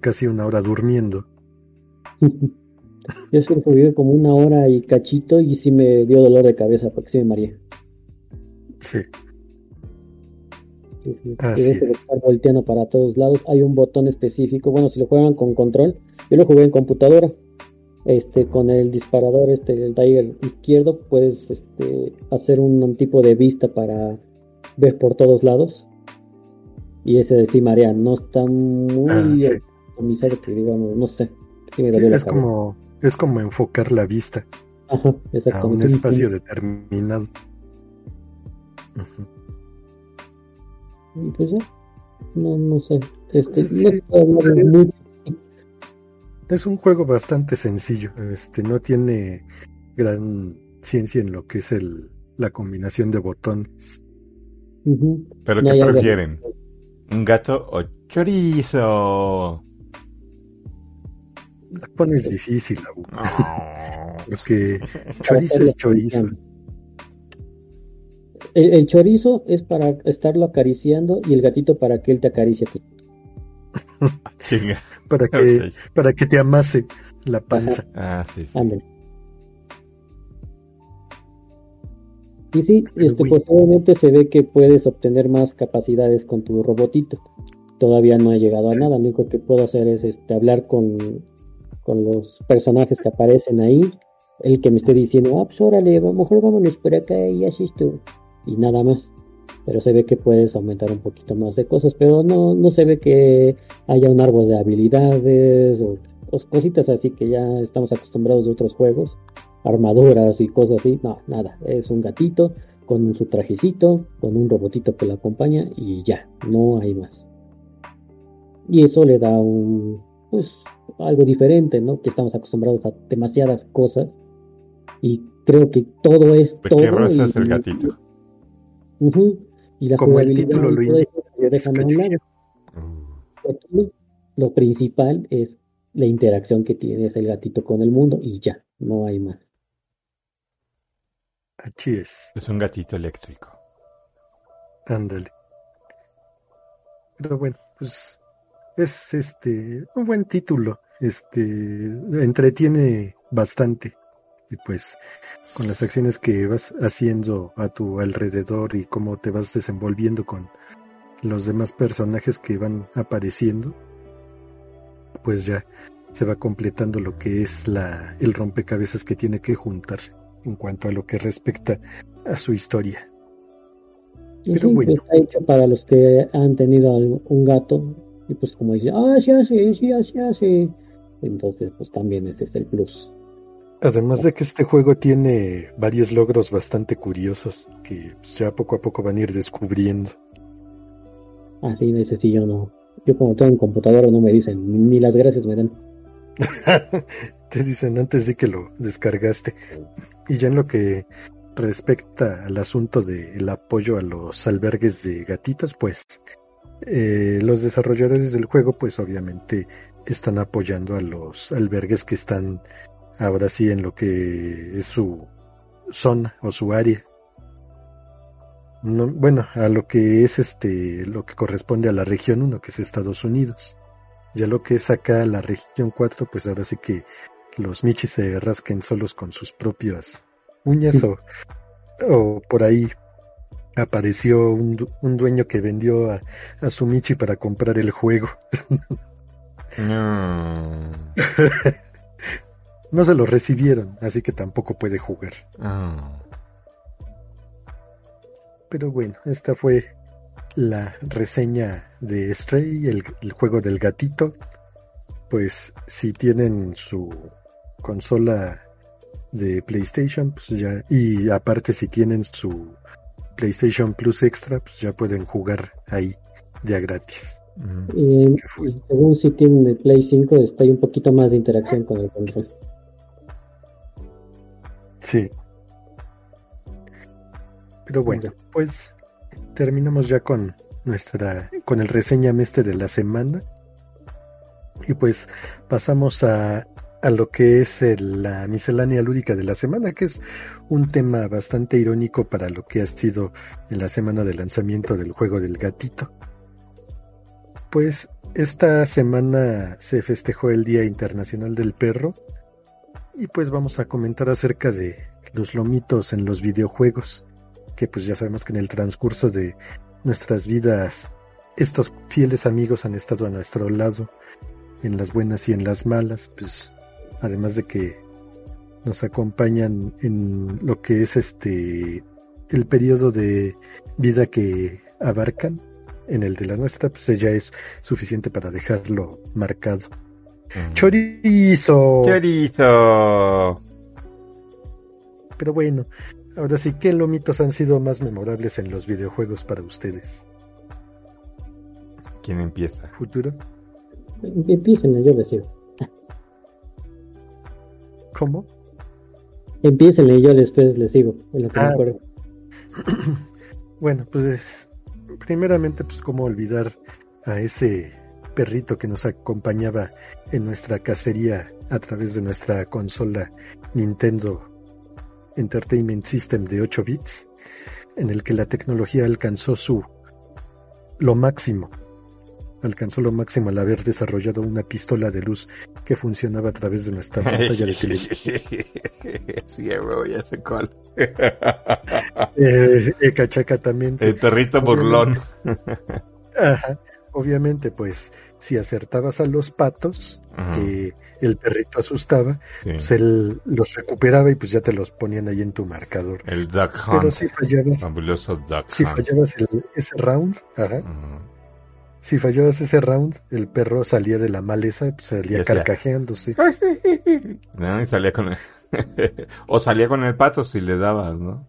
casi una hora durmiendo. Yo jugué como una hora y cachito y sí me dio dolor de cabeza porque sí me mareé. Sí. Sí, sí, Así que deje de es. estar volteando para todos lados. Hay un botón específico. Bueno, si lo juegan con control, yo lo jugué en computadora. Este, con el disparador, este, el Tiger izquierdo, puedes este, hacer un, tipo de vista para ver por todos lados. Y ese de sí marea, no está muy Ah, sí. digamos, no sé. Sí me Sí, es como, es como enfocar la vista Ajá, a un espacio determinado. Ujú. Y pues ya, no, no sé. Este, Sí, no es- un juego bastante sencillo, este no tiene gran ciencia en lo que es el la combinación de botones. ¿Pero No qué algo- prefieren? ¿Un gato o chorizo? La pones difícil, Abu, No. porque chorizo es chorizo. El, el chorizo es para estarlo acariciando y el gatito para que él te acaricie a ti. Para que, para que te amase la panza. Ah, sí, sí. Y sí, este, pues obviamente se ve que puedes obtener más capacidades con tu robotito. Todavía no he llegado a nada, lo único que puedo hacer es este, hablar con, con los personajes que aparecen ahí. El que me esté diciendo, ah, pues órale, a lo mejor vámonos por acá y así esto. Y nada más. Pero se ve que puedes aumentar un poquito más de cosas, pero no, no se ve que haya un árbol de habilidades o, o cositas así que ya estamos acostumbrados de otros juegos, armaduras y cosas así. No, nada, es un gatito con su trajecito, con un robotito que lo acompaña y ya, no hay más. Y eso le da un, pues, algo diferente, ¿no? Que estamos acostumbrados a demasiadas cosas y creo que todo es ¿De todo. qué raza es y- el gatito? Y la Como el título y lo indica, lo principal es la interacción que tienes el gatito con el mundo y ya, no hay más. Así es. es un gatito eléctrico. Ándale. Pero bueno, pues es este un buen título. Este entretiene bastante. Y pues con las acciones que vas haciendo a tu alrededor y cómo te vas desenvolviendo con los demás personajes que van apareciendo, pues ya se va completando lo que es la el rompecabezas que tiene que juntar en cuanto a lo que respecta a su historia. Pero sí, bueno. está hecho para los que han tenido un gato y pues como dice, ah, sí hace, sí hace, hace. Entonces pues también ese es el plus. Además de que este juego tiene varios logros bastante curiosos que ya poco a poco van a ir descubriendo. Así ese sí yo no. Yo como tengo en computadora no me dicen, ni las gracias me dan. Te dicen antes de que lo descargaste. Y ya en lo que respecta al asunto del apoyo a los albergues de gatitos, pues eh, los desarrolladores del juego pues obviamente están apoyando a los albergues que están ahora sí en lo que es su zona o su área. bueno, a lo que es este, lo que corresponde a la región 1, que es Estados Unidos. Ya lo que es acá la región 4, pues ahora sí que los michis se rasquen solos con sus propias uñas o, o por ahí apareció un, dueño que vendió a, a, su Michi para comprar el juego. No. no se lo recibieron, así que tampoco puede jugar. Ah. Pero bueno, esta fue la reseña de Stray, el, el, juego del gatito. Pues si tienen su consola de PlayStation, pues ya, y aparte si tienen su PlayStation Plus Extra, pues ya pueden jugar ahí ya gratis. Y, según si tienen el Play 5, está ahí un poquito más de interacción con el control. Sí. Pero bueno, pues terminamos ya con nuestra, con el reseña este de la semana. Y pues pasamos a a lo que es la miscelánea lúdica de la semana, que es un tema bastante irónico para lo que ha sido en la semana de lanzamiento del juego del gatito. Pues esta semana se festejó el Día Internacional del Perro y pues vamos a comentar acerca de los lomitos en los videojuegos, que pues ya sabemos que en el transcurso de nuestras vidas estos fieles amigos han estado a nuestro lado en las buenas y en las malas, pues además de que nos acompañan en lo que es este el periodo de vida que abarcan en el de la nuestra, pues ya es suficiente para dejarlo marcado. Mm. Chorizo. Chorizo. Pero bueno, ahora sí, ¿qué lomitos han sido más memorables en los videojuegos para ustedes? ¿Quién empieza? ¿Futuro? Empiecen, yo les digo. ¿Cómo? Empiecenle y yo después les digo, en lo que me ah. acuerdo. bueno, pues primeramente, pues cómo olvidar a ese perrito que nos acompañaba en nuestra cacería a través de nuestra consola Nintendo Entertainment System de 8 bits, en el que la tecnología alcanzó su lo máximo alcanzó lo máximo al haber desarrollado una pistola de luz que funcionaba a través de nuestra pantalla de televisión. sí, ya sé cuál. eh, eh cachaca también. El perrito burlón. Ajá. Obviamente, pues, si acertabas a los patos, que el perrito asustaba, pues él los recuperaba y pues ya te los ponían ahí en tu marcador. El Duck Hunt. Pero si fallabas, si fallabas ese round, ajá, si fallabas ese round, el perro salía de la maleza pues, salía carcajeándose. No, y salía con el... o salía con el pato si le dabas, ¿no?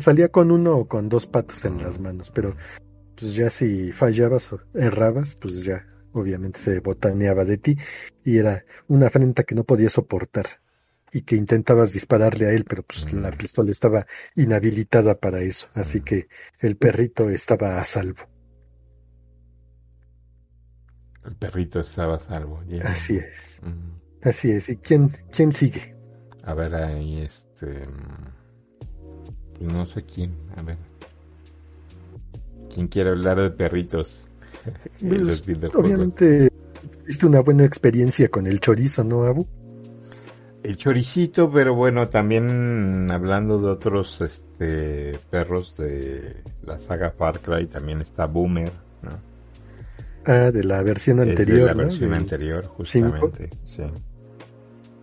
salía con uno o con dos patos en las manos, pero pues ya si fallabas o errabas, pues ya obviamente se botaneaba de ti y era una afrenta que no podía soportar y que intentabas dispararle a él, pero pues la pistola estaba inhabilitada para eso, así que el perrito estaba a salvo. El perrito estaba salvo. Así es. Así es. ¿Y quién, quién sigue? A ver, ahí este... Pues no sé quién. A ver. ¿Quién quiere hablar de perritos? Pues, obviamente, tuviste una buena experiencia con el chorizo, ¿no, Abu? El choricito, pero bueno, también hablando de otros este perros de la saga Far Cry, también está Boomer. Ah, de la versión anterior. de la versión anterior, justamente. Sí.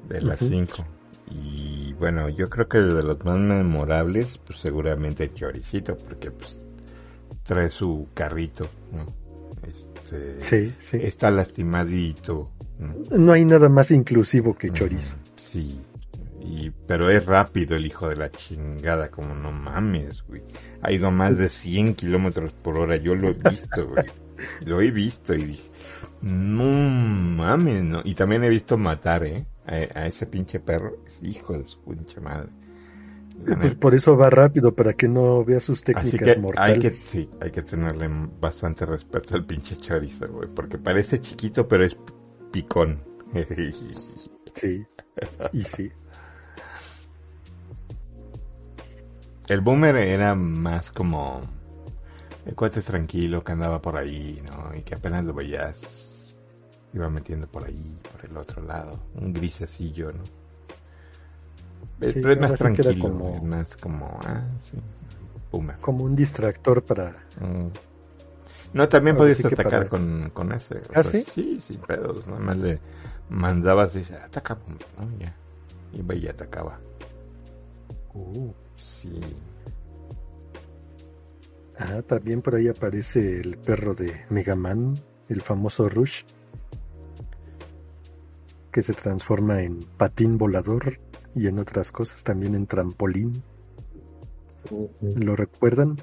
De las 5. Y bueno, yo creo que de los más memorables, pues seguramente Choricito, porque pues trae su carrito, ¿no? Este, sí, sí. Está lastimadito. ¿no? hay nada más inclusivo que chorizo. sí. Y, pero es rápido el hijo de la chingada, como no mames, güey. Ha ido a más de 100 kilómetros por hora, yo lo he visto, güey. Lo he visto y dije, no mames, no. Y también he visto matar, ¿eh? A, ese pinche perro. Hijo de su pinche madre. Pues por eso va rápido, para que no vea sus técnicas Así que mortales. hay que, sí, hay que tenerle bastante respeto al pinche chorizo, güey, porque parece chiquito, pero es picón. Sí, y sí. El boomer era más como el cuate tranquilo que andaba por ahí, ¿no? Y que apenas lo veías, iba metiendo por ahí, por el otro lado, un grisecillo, ¿no? Sí, Pero es más sí tranquilo, como- es más como, ah, sí, boomer. Como un distractor para... Mm. No, también podías sí atacar para- con, con ese. o ¿Ah, sea, sí? Sí, sin pedos. Nada más le mandabas y dice, ataca, pum, ¿no? Ya. Iba y atacaba. Uh, Sí. Ah, también por ahí aparece el perro de Mega Man, el famoso Rush, que se transforma en patín volador y en otras cosas, también en trampolín. ¿Lo recuerdan?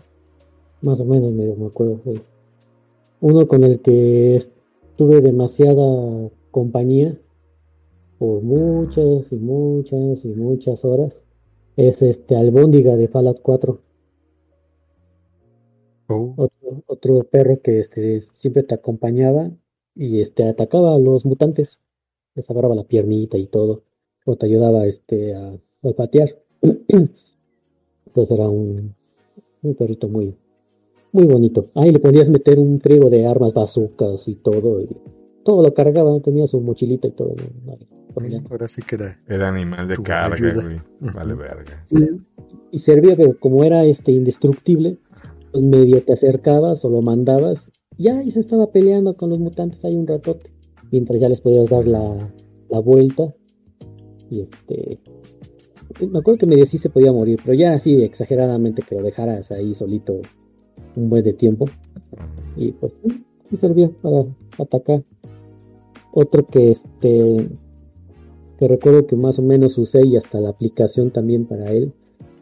Más o menos medio me acuerdo. sí. Uno con el que tuve demasiada compañía por muchas y muchas y muchas horas es este Albóndiga de Fallout 4. Oh, Otro, otro perro que este, siempre te acompañaba y este atacaba a los mutantes. Les agarraba la piernita y todo. O te ayudaba este, a olfatear. Entonces era un, un perrito muy, muy bonito. Ahí le podías meter un frigo de armas bazucas y todo. Y todo lo cargaba, tenía su mochilita y todo. ahora sí que era. Era animal de carga, güey. Vale verga. Y, y servía, pero como era este indestructible, medio te acercabas o lo mandabas, ya y se estaba peleando con los mutantes ahí un ratote, mientras ya les podías dar la, la vuelta. Y este. Me acuerdo que medio sí se podía morir, pero ya así exageradamente que lo dejaras ahí solito un buen de tiempo. Y pues sí servía para atacar. Otro que este que recuerdo que más o menos usé y hasta la aplicación también para él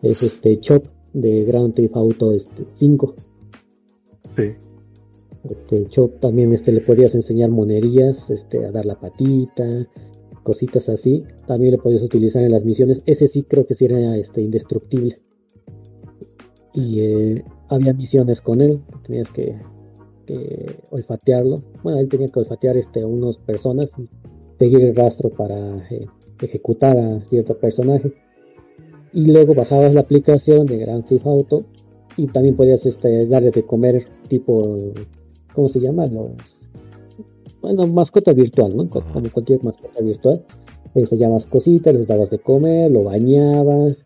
es este Chop de Grand Theft Auto este, 5. Sí. Este Chop también este le podías enseñar monerías, este a dar la patita, cositas así. También le podías utilizar en las misiones. Ese sí creo que sí era este indestructible. Y eh, había misiones con él, tenías que, que olfatearlo. Bueno, él tenía que olfatear este, a unas personas y seguir el rastro para eh, ejecutar a cierto personaje. Y luego bajabas la aplicación de Grand Theft Auto y también podías este, darle de comer tipo, ¿cómo se llama? Los, bueno, mascota virtual, ¿no? Como cualquier mascota virtual. Les enseñabas cositas, les dabas de comer, lo bañabas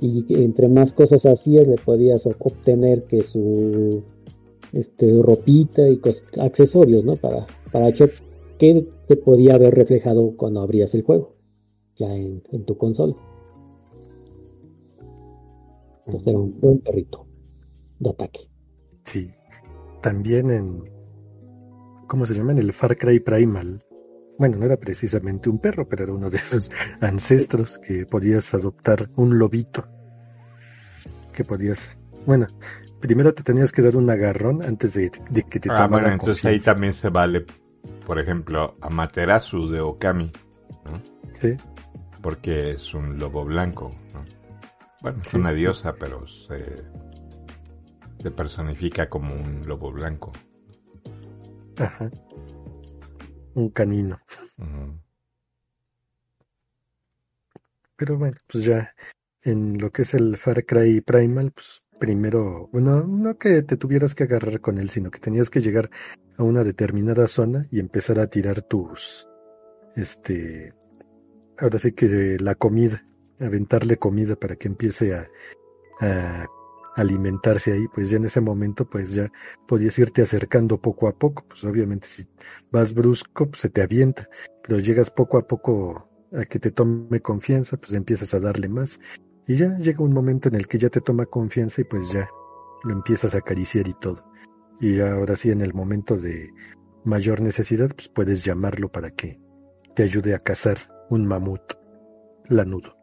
y entre más cosas hacías le podías obtener que su este ropita y cos- accesorios, ¿no? Para, para que se podía haber reflejado cuando abrías el juego, ya en, en tu consola. Entonces era un buen perrito de ataque. Sí. También en. ¿Cómo se llama? En el Far Cry Primal. Bueno, no era precisamente un perro, pero era uno de esos ancestros que podías adoptar un lobito. Que podías. Bueno, primero te tenías que dar un agarrón antes de, de que te Ah, bueno, entonces ahí también se vale, por ejemplo, Amaterasu de Okami, ¿no? Sí, Porque es un lobo blanco, ¿no? Bueno, es una diosa, pero se, se personifica como un lobo blanco. ajá. Un canino. Pero bueno, pues ya en lo que es el Far Cry Primal, pues primero, bueno, no que te tuvieras que agarrar con él, sino que tenías que llegar a una determinada zona y empezar a tirar tus, este, ahora sí que la comida, aventarle comida para que empiece a, a alimentarse ahí, pues ya en ese momento pues ya podías irte acercando poco a poco, pues obviamente si vas brusco pues se te avienta, pero llegas poco a poco a que te tome confianza, pues empiezas a darle más y ya llega un momento en el que ya te toma confianza y pues ya lo empiezas a acariciar y todo. Y ahora sí en el momento de mayor necesidad pues puedes llamarlo para que te ayude a cazar un mamut lanudo.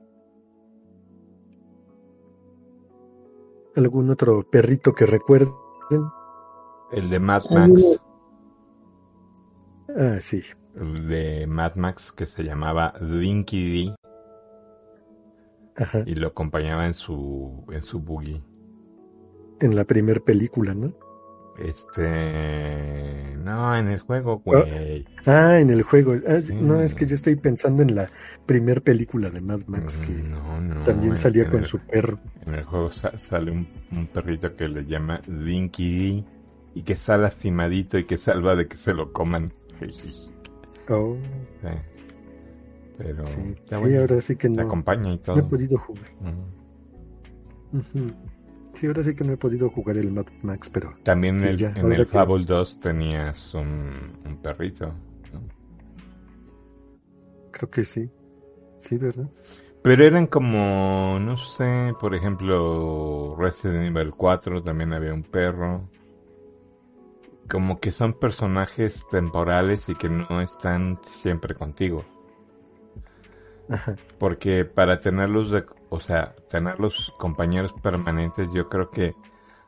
¿Algún otro perrito que recuerden? El de Mad Max, Ah, sí. el de Mad Max que se llamaba Dinky D. Ajá. y lo acompañaba en su, en su buggy. En la primer película, ¿no? Este, no, en el juego, güey. Ah, en el juego. Ah, Sí. No, es que yo estoy pensando en la primer película de Mad Max que no, no. también salía en con su perro. En el juego sa- sale un, un perrito que le llama Dinky D y que está lastimadito y que salva de que se lo coman. Sí. Oh, Pero sí, ahora sí que Te no, acompaña y no todo. he podido jugar. Ujú. Sí, ahora sí que no he podido jugar el Mad Max, pero También Sí, el- ya, en el que- Fable 2 tenías un, un perrito. ¿no? creo que sí. Sí, ¿verdad? Pero eran como, no sé, por ejemplo, Resident Evil 4 también había un perro. Como que son personajes temporales y que no están siempre contigo. Ajá. Porque para tenerlos, de, o sea, tener los compañeros permanentes, yo creo que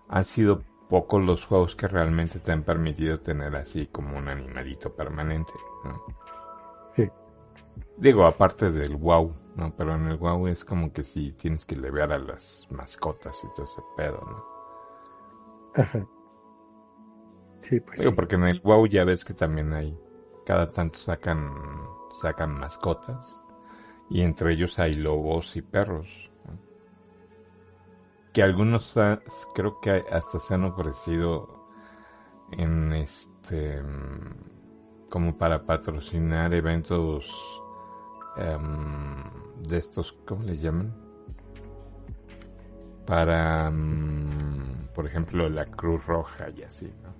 han sido pocos los juegos que realmente te han permitido tener así como un animalito permanente, ¿no? Sí. Digo, aparte del WoW, ¿no? Pero en el WoW es como que si tienes que levear a las mascotas y todo ese pedo, ¿no? Ajá. Sí, pues. Digo, sí. porque en el WoW ya ves que también hay, cada tanto sacan, sacan mascotas. Y entre ellos hay lobos y perros. ¿no? Que algunos creo que hasta se han ofrecido en este, mm, como para patrocinar eventos em, de estos, ¿cómo le llaman? Para, mm, por ejemplo, la Cruz Roja y así, ¿no?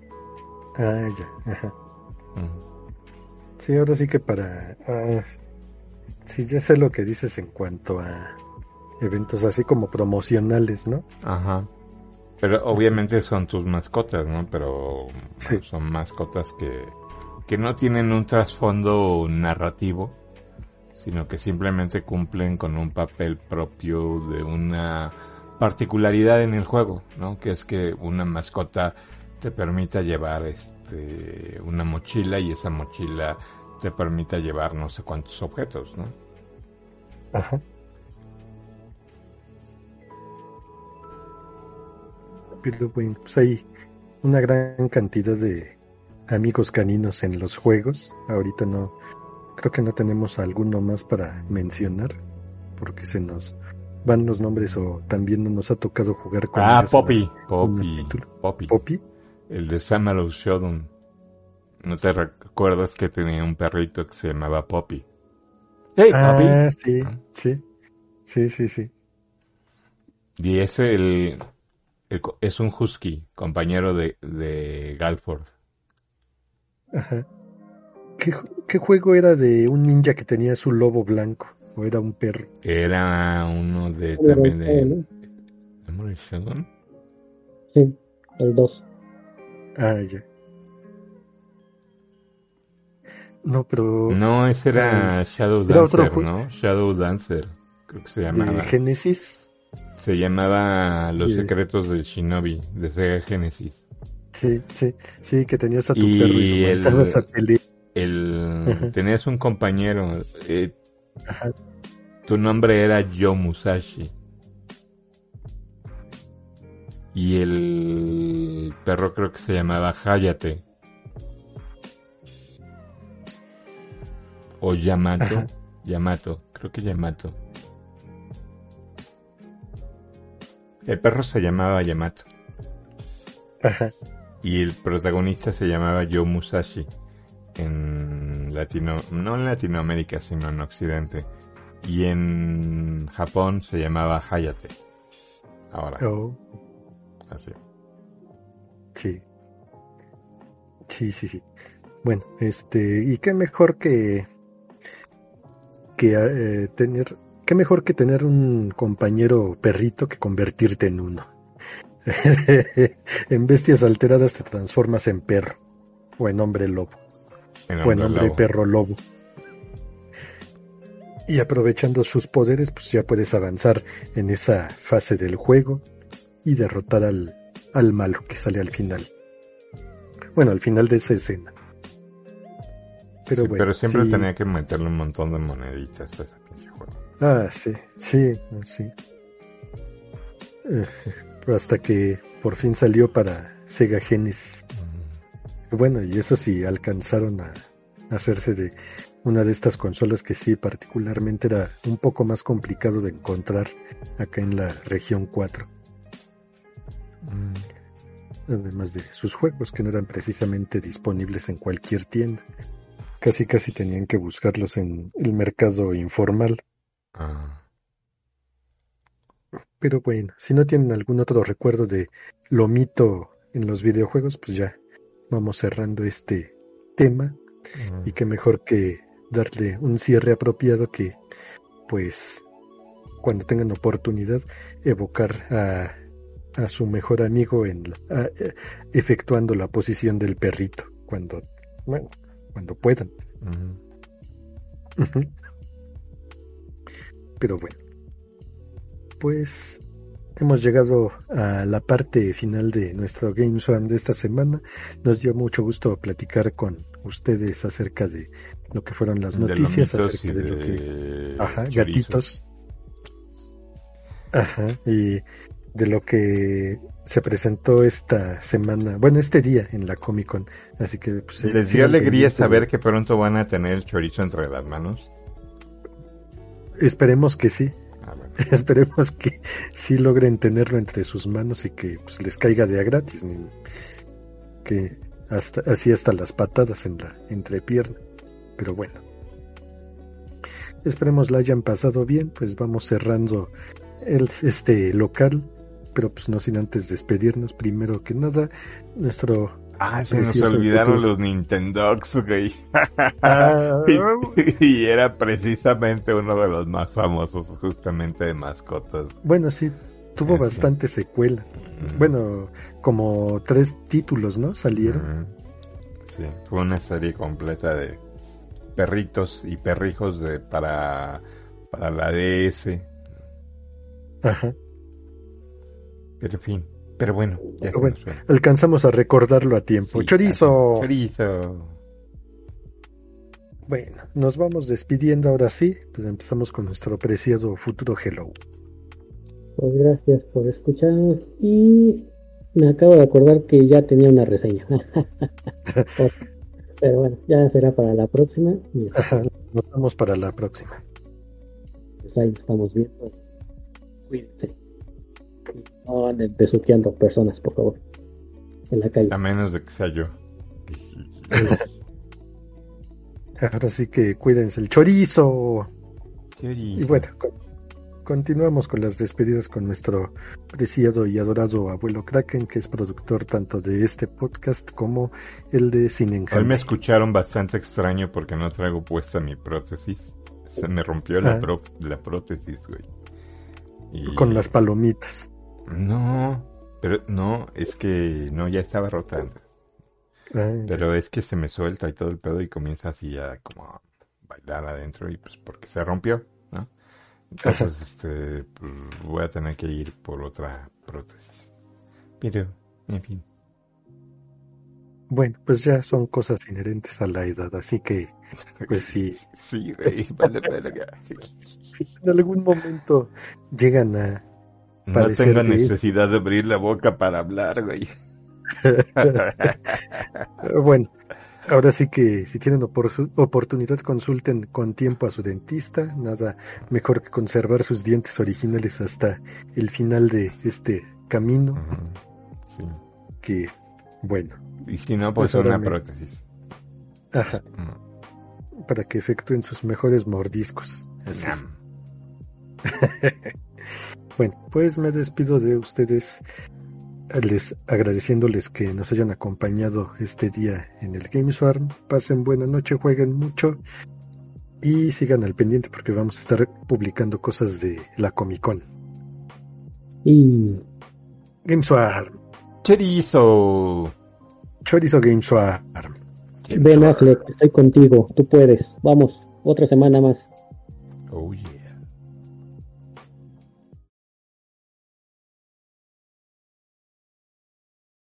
Ah, ya. Ajá. Sí, ahora sí que para... ah, sí, ya sé lo que dices en cuanto a eventos así como promocionales, ¿no? Ajá. Pero obviamente son tus mascotas, ¿no? Pero Sí. son mascotas que, que no tienen un trasfondo narrativo, sino que simplemente cumplen con un papel propio de una particularidad en el juego, ¿no? Que es que una mascota te permita llevar este una mochila y esa mochila te permita llevar no sé cuántos objetos, ¿no? Ajá. Pero bueno, pues hay una gran cantidad de amigos caninos en los juegos. Ahorita no, creo que no tenemos alguno más para mencionar, porque se nos van los nombres o también no nos ha tocado jugar con Ah, Poppy, Poppy. Poppy. Poppy. El de Summer Shodown. ¿No te recuerdas que tenía un perrito que se llamaba Poppy? ¡Hey, Poppy! Ah, sí, sí, sí, sí, sí. Y ese el, es un husky, compañero de, de Galford. Ajá. ¿Qué, ju- qué juego era de un ninja que tenía su lobo blanco? ¿O era un perro? Era uno de Era también el- de Shodown. Sí, el 2. Ah, ya. No, pero No, ese era Shadow Dancer, ¿no? Shadow Dancer, creo que se llamaba. Genesis, Se llamaba Los secretos del Shinobi, de Sega Genesis. sí, sí, sí, que tenías a tu Y perro y el- mandabas a pelear. El, Ajá. tenías un compañero, eh, Ajá. tu nombre era Yo Musashi. Y el perro creo que se llamaba Hayate. O Yamato. Ajá. Yamato, creo que Yamato. El perro se llamaba Yamato. Ajá. Y el protagonista se llamaba Joe Musashi en Latino, no en Latinoamérica, sino en Occidente. Y en Japón se llamaba Hayate. Ahora, Oh, así. sí. Sí, sí, sí. Bueno, este, y qué mejor que que eh, tener qué mejor que tener un compañero perrito que convertirte en uno. en bestias alteradas te transformas en perro o en hombre lobo. En o en Hombre hombre Lobo. perro lobo. Y aprovechando sus poderes, pues ya puedes avanzar en esa fase del juego y derrotar al, al malo que sale al final. Bueno, al final de esa escena. Pero Sí, bueno, pero siempre sí, tenía que meterle un montón de moneditas a ese pinche juego. Ah, sí, sí, sí. Eh, hasta que por fin salió para Sega Genesis. Bueno, y eso sí, alcanzaron a hacerse de una de estas consolas que sí particularmente era un poco más complicado de encontrar acá en la región 4. Mm. Además de sus juegos que no eran precisamente disponibles en cualquier tienda. Casi casi tenían que buscarlos en el mercado informal. Ah. Pero bueno, si no tienen algún otro recuerdo de lo mito en los videojuegos, pues ya vamos cerrando este tema. Y qué mejor que darle un cierre apropiado que, pues, cuando tengan oportunidad, evocar a, a su mejor amigo en efectuando la posición del perrito cuando, bueno, cuando puedan. Pero bueno, pues hemos llegado a la parte final de nuestro Game Swarm de esta semana. Nos dio mucho gusto platicar con ustedes acerca de lo que fueron las noticias, acerca de, lo que... Ajá, gatitos. Ajá, y de lo que se presentó esta semana, bueno, este día en la Comic Con. Así que... Pues, ¿Les dio alegría saber que pronto van a tener el chorizo entre las manos? Esperemos que sí. Ah, Esperemos que sí logren tenerlo entre sus manos y que pues, les caiga de a gratis. Que hasta, así hasta las patadas en la entrepierna. Pero bueno. Esperemos la hayan pasado bien, pues vamos cerrando el, este local, pero pues no sin antes despedirnos primero que nada, nuestro Ah, se nos olvidaron los Nintendogs, güey. Ah. y, era precisamente uno de los más famosos, justamente de mascotas. Bueno, sí, tuvo bastante secuela. Bueno, como tres títulos, ¿no? Salieron. Sí, fue una serie completa de perritos y perrijos de para, para la DS. Ajá. Pero en fin, pero bueno, ya bueno alcanzamos a recordarlo a tiempo. chorizo. Chorizo. Bueno, nos vamos despidiendo ahora sí, pues empezamos con nuestro preciado futuro hello. Pues gracias por escucharnos y me acabo de acordar que ya tenía una reseña. Pero bueno, ya será para la próxima. nos vemos para la próxima. Pues ahí estamos viendo. Cuídense. No anden besuqueando personas, por favor. En la calle. A menos de que sea yo. Ahora sí que cuídense el chorizo. chorizo. Y bueno, Continuamos con las despedidas con nuestro preciado y adorado abuelo Kraken, que es productor tanto de este podcast como el de Cine Hoy me escucharon bastante extraño porque no traigo puesta mi prótesis. Se me rompió la, ah. la prótesis, güey. Con las palomitas. No, pero no, es que no, ya estaba rota ah, pero es que se me suelta y todo el pedo y comienza así a como bailar adentro y pues porque se rompió. Entonces, este, pues, voy a tener que ir por otra prótesis. Pero, en fin. Bueno, pues ya son cosas inherentes a la edad, así que, pues sí. sí, güey, vale, en algún momento llegan a. No tengo necesidad de abrir la boca para hablar, güey. bueno, Ahora sí que si tienen oportunidad consulten con tiempo a su dentista, nada mejor que conservar sus dientes originales hasta el final de este camino. sí. Que, bueno. Y si no, pues, pues una prótesis. Ajá. Para que efectúen sus mejores mordiscos. bueno, pues me despido de ustedes les agradeciéndoles que nos hayan acompañado este día en el Game Swarm. Pasen buena noche, jueguen mucho y sigan al pendiente porque vamos a estar publicando cosas de la Comic Con. Y Game Swarm. Chorizo. Chorizo Game Swarm. Ben Affleck, estoy contigo, tú puedes. Vamos, otra semana más. Oh,